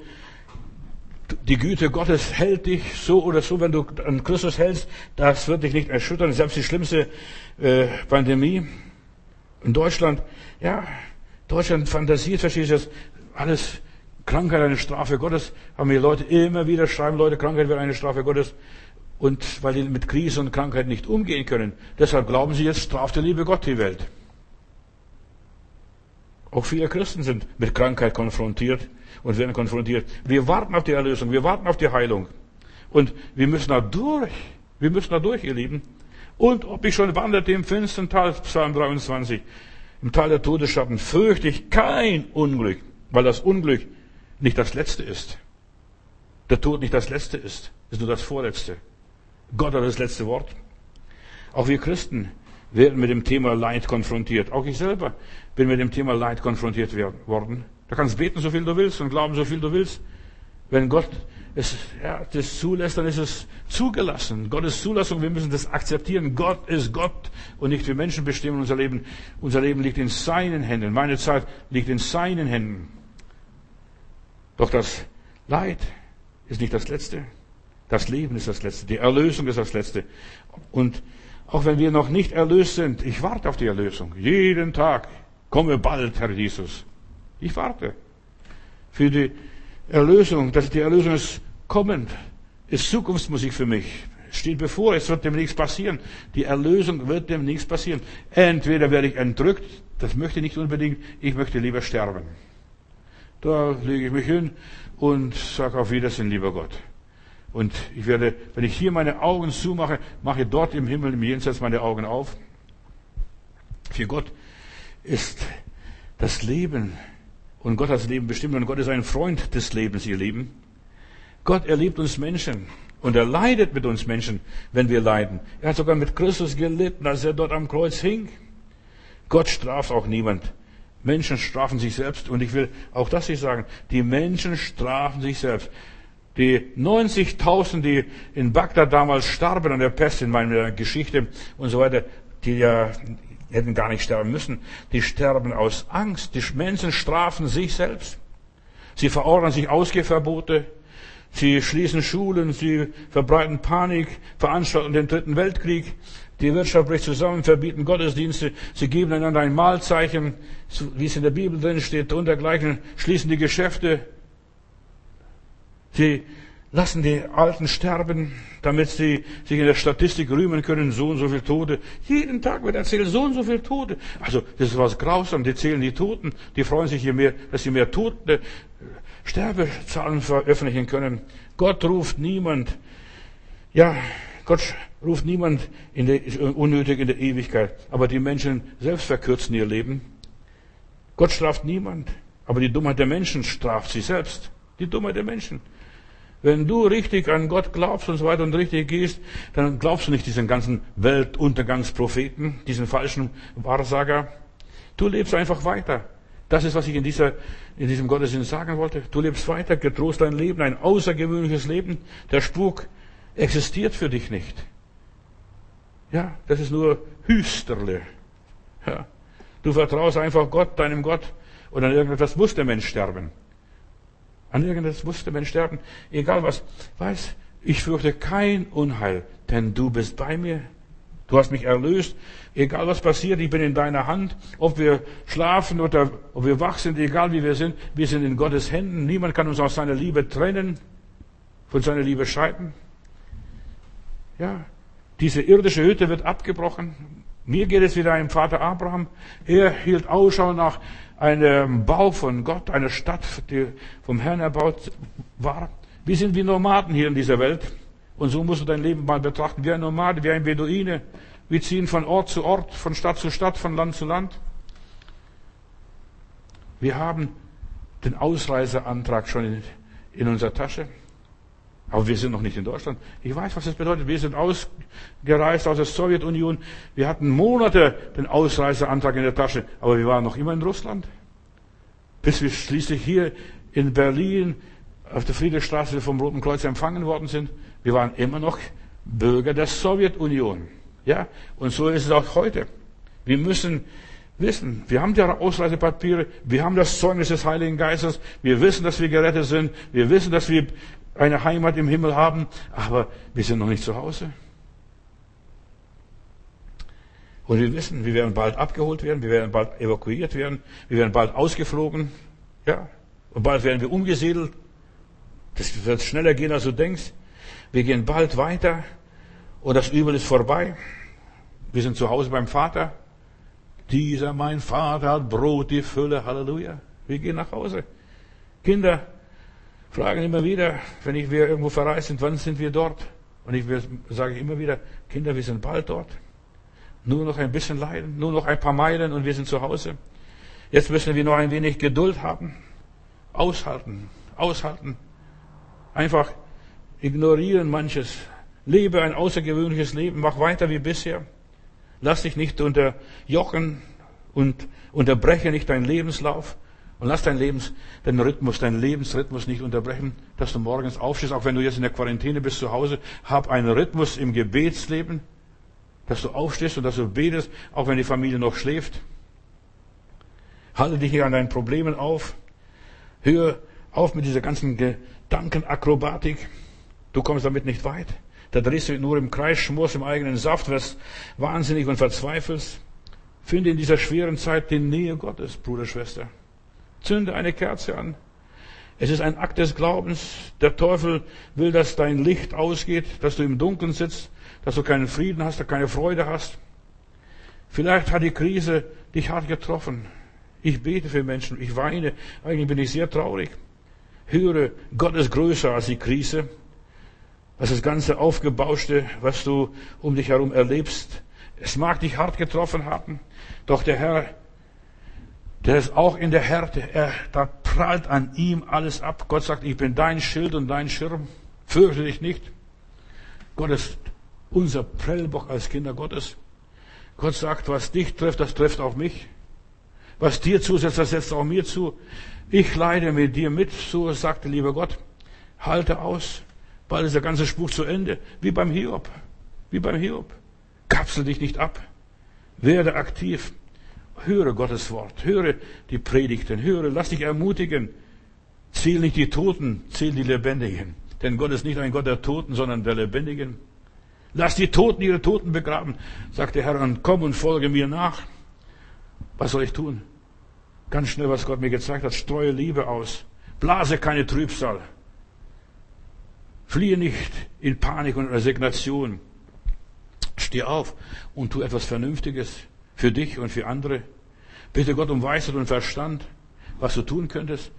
die Güte Gottes hält dich so oder so, wenn du an Christus hältst, das wird dich nicht erschüttern. Selbst die schlimmste äh, Pandemie in Deutschland, ja, Deutschland fantasiert, verstehst du das? Alles Krankheit eine Strafe Gottes, haben mir Leute immer wieder schreiben, Leute, Krankheit wäre eine Strafe Gottes. Und weil die mit Krise und Krankheit nicht umgehen können. Deshalb glauben sie jetzt, straft der liebe Gott die Welt. Auch viele Christen sind mit Krankheit konfrontiert und werden konfrontiert. Wir warten auf die Erlösung, wir warten auf die Heilung. Und wir müssen da durch. Wir müssen da durch, ihr Lieben. Und ob ich schon wanderte im finstern Tal, Psalm 23, im Tal der Todesschatten, fürchte ich kein Unglück, weil das Unglück nicht das Letzte ist. Der Tod nicht das Letzte ist, ist nur das Vorletzte. Gott hat das letzte Wort. Auch wir Christen werden mit dem Thema Leid konfrontiert. Auch ich selber bin mit dem Thema Leid konfrontiert worden. Du kannst beten, so viel du willst und glauben, so viel du willst. Wenn Gott es, ja, das zulässt, dann ist es zugelassen. Gottes Zulassung, wir müssen das akzeptieren. Gott ist Gott und nicht wir Menschen bestimmen unser Leben. Unser Leben liegt in seinen Händen. Meine Zeit liegt in seinen Händen. Doch das Leid ist nicht das Letzte. Das Leben ist das Letzte. Die Erlösung ist das Letzte. Und auch wenn wir noch nicht erlöst sind, ich warte auf die Erlösung. Jeden Tag. Komme bald, Herr Jesus. Ich warte. Für die Erlösung, dass die Erlösung ist kommend, ist Zukunftsmusik für mich. Steht bevor, es wird demnächst passieren. Die Erlösung wird demnächst passieren. Entweder werde ich entrückt, das möchte ich nicht unbedingt, ich möchte lieber sterben. Da lege ich mich hin und sage auf Wiedersehen, lieber Gott. Und ich werde, wenn ich hier meine Augen zumache, mache dort im Himmel, im Jenseits meine Augen auf. Für Gott ist das Leben und Gott hat das Leben bestimmt und Gott ist ein Freund des Lebens, ihr Lieben. Gott erlebt uns Menschen und er leidet mit uns Menschen, wenn wir leiden. Er hat sogar mit Christus gelitten, als er dort am Kreuz hing. Gott straft auch niemand. Menschen strafen sich selbst und ich will auch das nicht sagen. Die Menschen strafen sich selbst. Die 90.000, die in Bagdad damals starben an der Pest in meiner Geschichte und so weiter, die ja hätten gar nicht sterben müssen, die sterben aus Angst. Die Menschen strafen sich selbst. Sie verordnen sich Ausgehverbote. Sie schließen Schulen, sie verbreiten Panik, veranstalten den dritten Weltkrieg. Die Wirtschaft bricht zusammen, verbieten Gottesdienste, sie geben einander ein Mahlzeichen, wie es in der Bibel drin steht, und dergleichen, schließen die Geschäfte. Sie lassen die Alten sterben, damit sie sich in der Statistik rühmen können, so und so viele Tote. Jeden Tag wird erzählt, so und so viele Tote. Also, das ist was grausam, die zählen die Toten, die freuen sich je mehr, dass sie mehr Tote, äh, Sterbezahlen veröffentlichen können. Gott ruft niemand, ja, Gott ruft niemand in der, unnötig in der Ewigkeit. Aber die Menschen selbst verkürzen ihr Leben. Gott straft niemand. Aber die Dummheit der Menschen straft sich selbst. Die Dummheit der Menschen. Wenn du richtig an Gott glaubst und so weiter und richtig gehst, dann glaubst du nicht diesen ganzen Weltuntergangspropheten, diesen falschen Wahrsager. Du lebst einfach weiter. Das ist, was ich in, dieser, in diesem Gottesdienst sagen wollte. Du lebst weiter, getrost dein Leben, ein außergewöhnliches Leben. Der Spuk existiert für dich nicht. Ja, das ist nur Hüsterle. Ja. Du vertraust einfach Gott, deinem Gott, und an irgendetwas muss der Mensch sterben. An irgendetwas muss der Mensch sterben. Egal was. Weiß, ich fürchte kein Unheil, denn du bist bei mir. Du hast mich erlöst. Egal was passiert, ich bin in deiner Hand. Ob wir schlafen oder ob wir wach sind, egal wie wir sind, wir sind in Gottes Händen. Niemand kann uns aus seiner Liebe trennen, von seiner Liebe scheiden. Ja, diese irdische Hütte wird abgebrochen. Mir geht es wie deinem Vater Abraham. Er hielt Ausschau nach einem Bau von Gott, einer Stadt, die vom Herrn erbaut war. Wir sind wie Nomaden hier in dieser Welt. Und so musst du dein Leben mal betrachten, wie ein Nomade, wie ein Beduine. Wir ziehen von Ort zu Ort, von Stadt zu Stadt, von Land zu Land. Wir haben den Ausreiseantrag schon in, in unserer Tasche. Aber wir sind noch nicht in Deutschland. Ich weiß, was das bedeutet. Wir sind ausgereist aus der Sowjetunion. Wir hatten Monate den Ausreiseantrag in der Tasche, aber wir waren noch immer in Russland. Bis wir schließlich hier in Berlin auf der Friedrichstraße vom Roten Kreuz empfangen worden sind. Wir waren immer noch Bürger der Sowjetunion. Ja, und so ist es auch heute. Wir müssen wissen, wir haben die Ausreisepapiere, wir haben das Zeugnis des Heiligen Geistes, wir wissen, dass wir gerettet sind, wir wissen, dass wir eine Heimat im Himmel haben, aber wir sind noch nicht zu Hause. Und wir wissen, wir werden bald abgeholt werden, wir werden bald evakuiert werden, wir werden bald ausgeflogen, ja, und bald werden wir umgesiedelt. Das wird schneller gehen, als du denkst. Wir gehen bald weiter und das Übel ist vorbei. Wir sind zu Hause beim Vater. Dieser mein Vater hat Brot, die Fülle, Halleluja. Wir gehen nach Hause. Kinder, fragen immer wieder, wenn ich, wir irgendwo verreist sind, wann sind wir dort? Und ich sage immer wieder, Kinder, wir sind bald dort. Nur noch ein bisschen leiden, nur noch ein paar Meilen und wir sind zu Hause. Jetzt müssen wir noch ein wenig Geduld haben. Aushalten, aushalten. Einfach ignorieren manches. Lebe ein außergewöhnliches Leben, mach weiter wie bisher. Lass dich nicht unterjochen und unterbreche nicht deinen Lebenslauf. Und lass dein Lebens, deinen Rhythmus, deinen Lebensrhythmus nicht unterbrechen, dass du morgens aufstehst, auch wenn du jetzt in der Quarantäne bist zu Hause. Hab einen Rhythmus im Gebetsleben, dass du aufstehst und dass du betest, auch wenn die Familie noch schläft. Halte dich nicht an deinen Problemen auf. Hör auf mit dieser ganzen Gedankenakrobatik. Du kommst damit nicht weit. Da drehst du nur im Kreis, schmorst im eigenen Saft, wirst wahnsinnig und verzweifelst. Finde in dieser schweren Zeit die Nähe Gottes, Bruder, Schwester. Zünde eine Kerze an. Es ist ein Akt des Glaubens. Der Teufel will, dass dein Licht ausgeht, dass du im Dunkeln sitzt, dass du keinen Frieden hast, keine Freude hast. Vielleicht hat die Krise dich hart getroffen. Ich bete für Menschen, ich weine. Eigentlich bin ich sehr traurig. Höre, Gott ist größer als die Krise. Was das ganze Aufgebauschte, was du um dich herum erlebst, Es mag dich hart getroffen haben, doch der Herr, der ist auch in der Härte, er, da prallt an ihm alles ab. Gott sagt, ich bin dein Schild und dein Schirm. Fürchte dich nicht. Gott ist unser Prellbock als Kinder Gottes. Gott sagt, was dich trifft, das trifft auch mich. Was dir zusetzt, das setzt auch mir zu. Ich leide mit dir mit, so sagte lieber Gott. Halte aus. Bald ist der ganze Spruch zu Ende. Wie beim Hiob. Wie beim Hiob. Kapsel dich nicht ab. Werde aktiv. Höre Gottes Wort. Höre die Predigten. Höre, lass dich ermutigen. Zähl nicht die Toten, zähl die Lebendigen. Denn Gott ist nicht ein Gott der Toten, sondern der Lebendigen. Lass die Toten ihre Toten begraben, sagt der Herr, und komm und folge mir nach. Was soll ich tun? Ganz schnell, was Gott mir gezeigt hat, streue Liebe aus. Blase keine Trübsal. Fliehe nicht in Panik und Resignation. Steh auf und tu etwas Vernünftiges für dich und für andere. Bitte Gott um Weisheit und Verstand, was du tun könntest.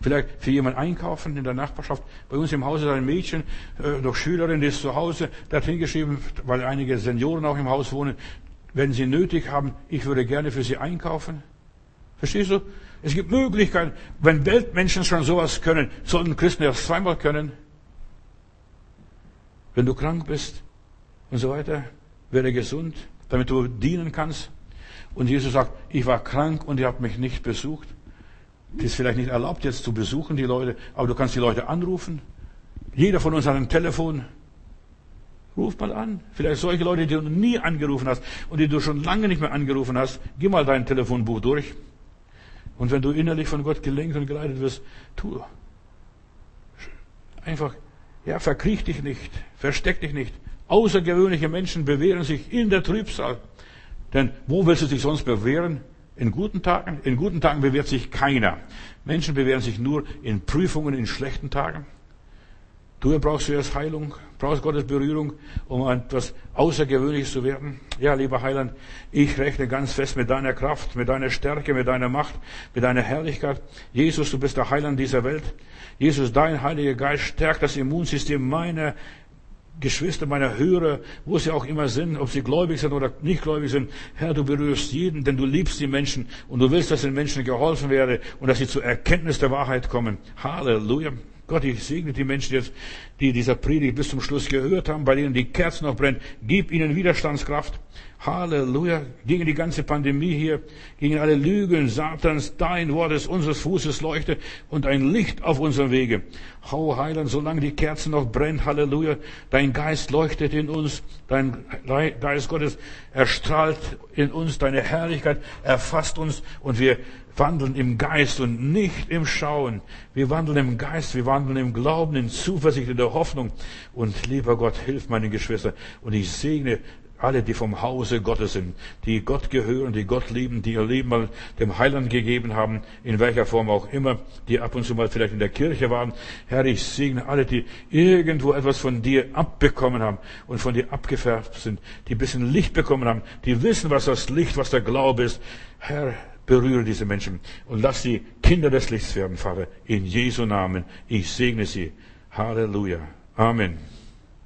Vielleicht für jemanden einkaufen in der Nachbarschaft. Bei uns im Haus ist ein Mädchen, äh, noch Schülerin, die ist zu Hause, der hat hingeschrieben, weil einige Senioren auch im Haus wohnen, wenn sie nötig haben, ich würde gerne für sie einkaufen. Verstehst du? Es gibt Möglichkeiten. Wenn Weltmenschen schon sowas können, sollten Christen erst zweimal können. Wenn du krank bist und so weiter, werde gesund, damit du dienen kannst. Und Jesus sagt, ich war krank und ihr habt mich nicht besucht. Das ist vielleicht nicht erlaubt, jetzt zu besuchen, die Leute, aber du kannst die Leute anrufen. Jeder von uns hat ein Telefon. Ruf mal an. Vielleicht solche Leute, die du nie angerufen hast und die du schon lange nicht mehr angerufen hast. Geh mal dein Telefonbuch durch. Und wenn du innerlich von Gott gelenkt und geleitet wirst, tu. Einfach, ja, verkriech dich nicht. Versteck dich nicht. Außergewöhnliche Menschen bewähren sich in der Trübsal. Denn wo willst du dich sonst bewähren? In guten Tagen? In guten Tagen bewährt sich keiner. Menschen bewähren sich nur in Prüfungen, in schlechten Tagen. Du brauchst zuerst Heilung, brauchst Gottes Berührung, um etwas Außergewöhnliches zu werden. Ja, lieber Heiland, ich rechne ganz fest mit deiner Kraft, mit deiner Stärke, mit deiner Macht, mit deiner Herrlichkeit. Jesus, du bist der Heiland dieser Welt. Jesus, dein Heiliger Geist stärkt das Immunsystem meiner Geschwister, meiner Hörer, wo sie auch immer sind, ob sie gläubig sind oder nicht gläubig sind. Herr, du berührst jeden, denn du liebst die Menschen und du willst, dass den Menschen geholfen werde und dass sie zur Erkenntnis der Wahrheit kommen. Halleluja. Gott, ich segne die Menschen jetzt, die dieser Predigt bis zum Schluss gehört haben, bei denen die Kerzen noch brennt. Gib ihnen Widerstandskraft. Halleluja. Gegen die ganze Pandemie hier, gegen alle Lügen Satans, dein Wort ist unseres Fußes Leuchte und ein Licht auf unserem Wege. Hau Heiland, solange die Kerzen noch brennen, Halleluja. Dein Geist leuchtet in uns, dein Geist Gottes erstrahlt in uns, deine Herrlichkeit erfasst uns und wir wandeln im Geist und nicht im Schauen. Wir wandeln im Geist, wir wandeln im Glauben, in Zuversicht, in der Hoffnung. Und lieber Gott, hilf meinen Geschwistern. Und ich segne alle, die vom Hause Gottes sind, die Gott gehören, die Gott lieben, die ihr Leben mal dem Heiland gegeben haben, in welcher Form auch immer, die ab und zu mal vielleicht in der Kirche waren. Herr, ich segne alle, die irgendwo etwas von dir abbekommen haben und von dir abgefärbt sind, die bisschen Licht bekommen haben, die wissen, was das Licht, was der Glaube ist. Herr, berühre diese Menschen und lass sie Kinder des Lichts werden, Vater. In Jesu Namen. Ich segne sie. Halleluja. Amen.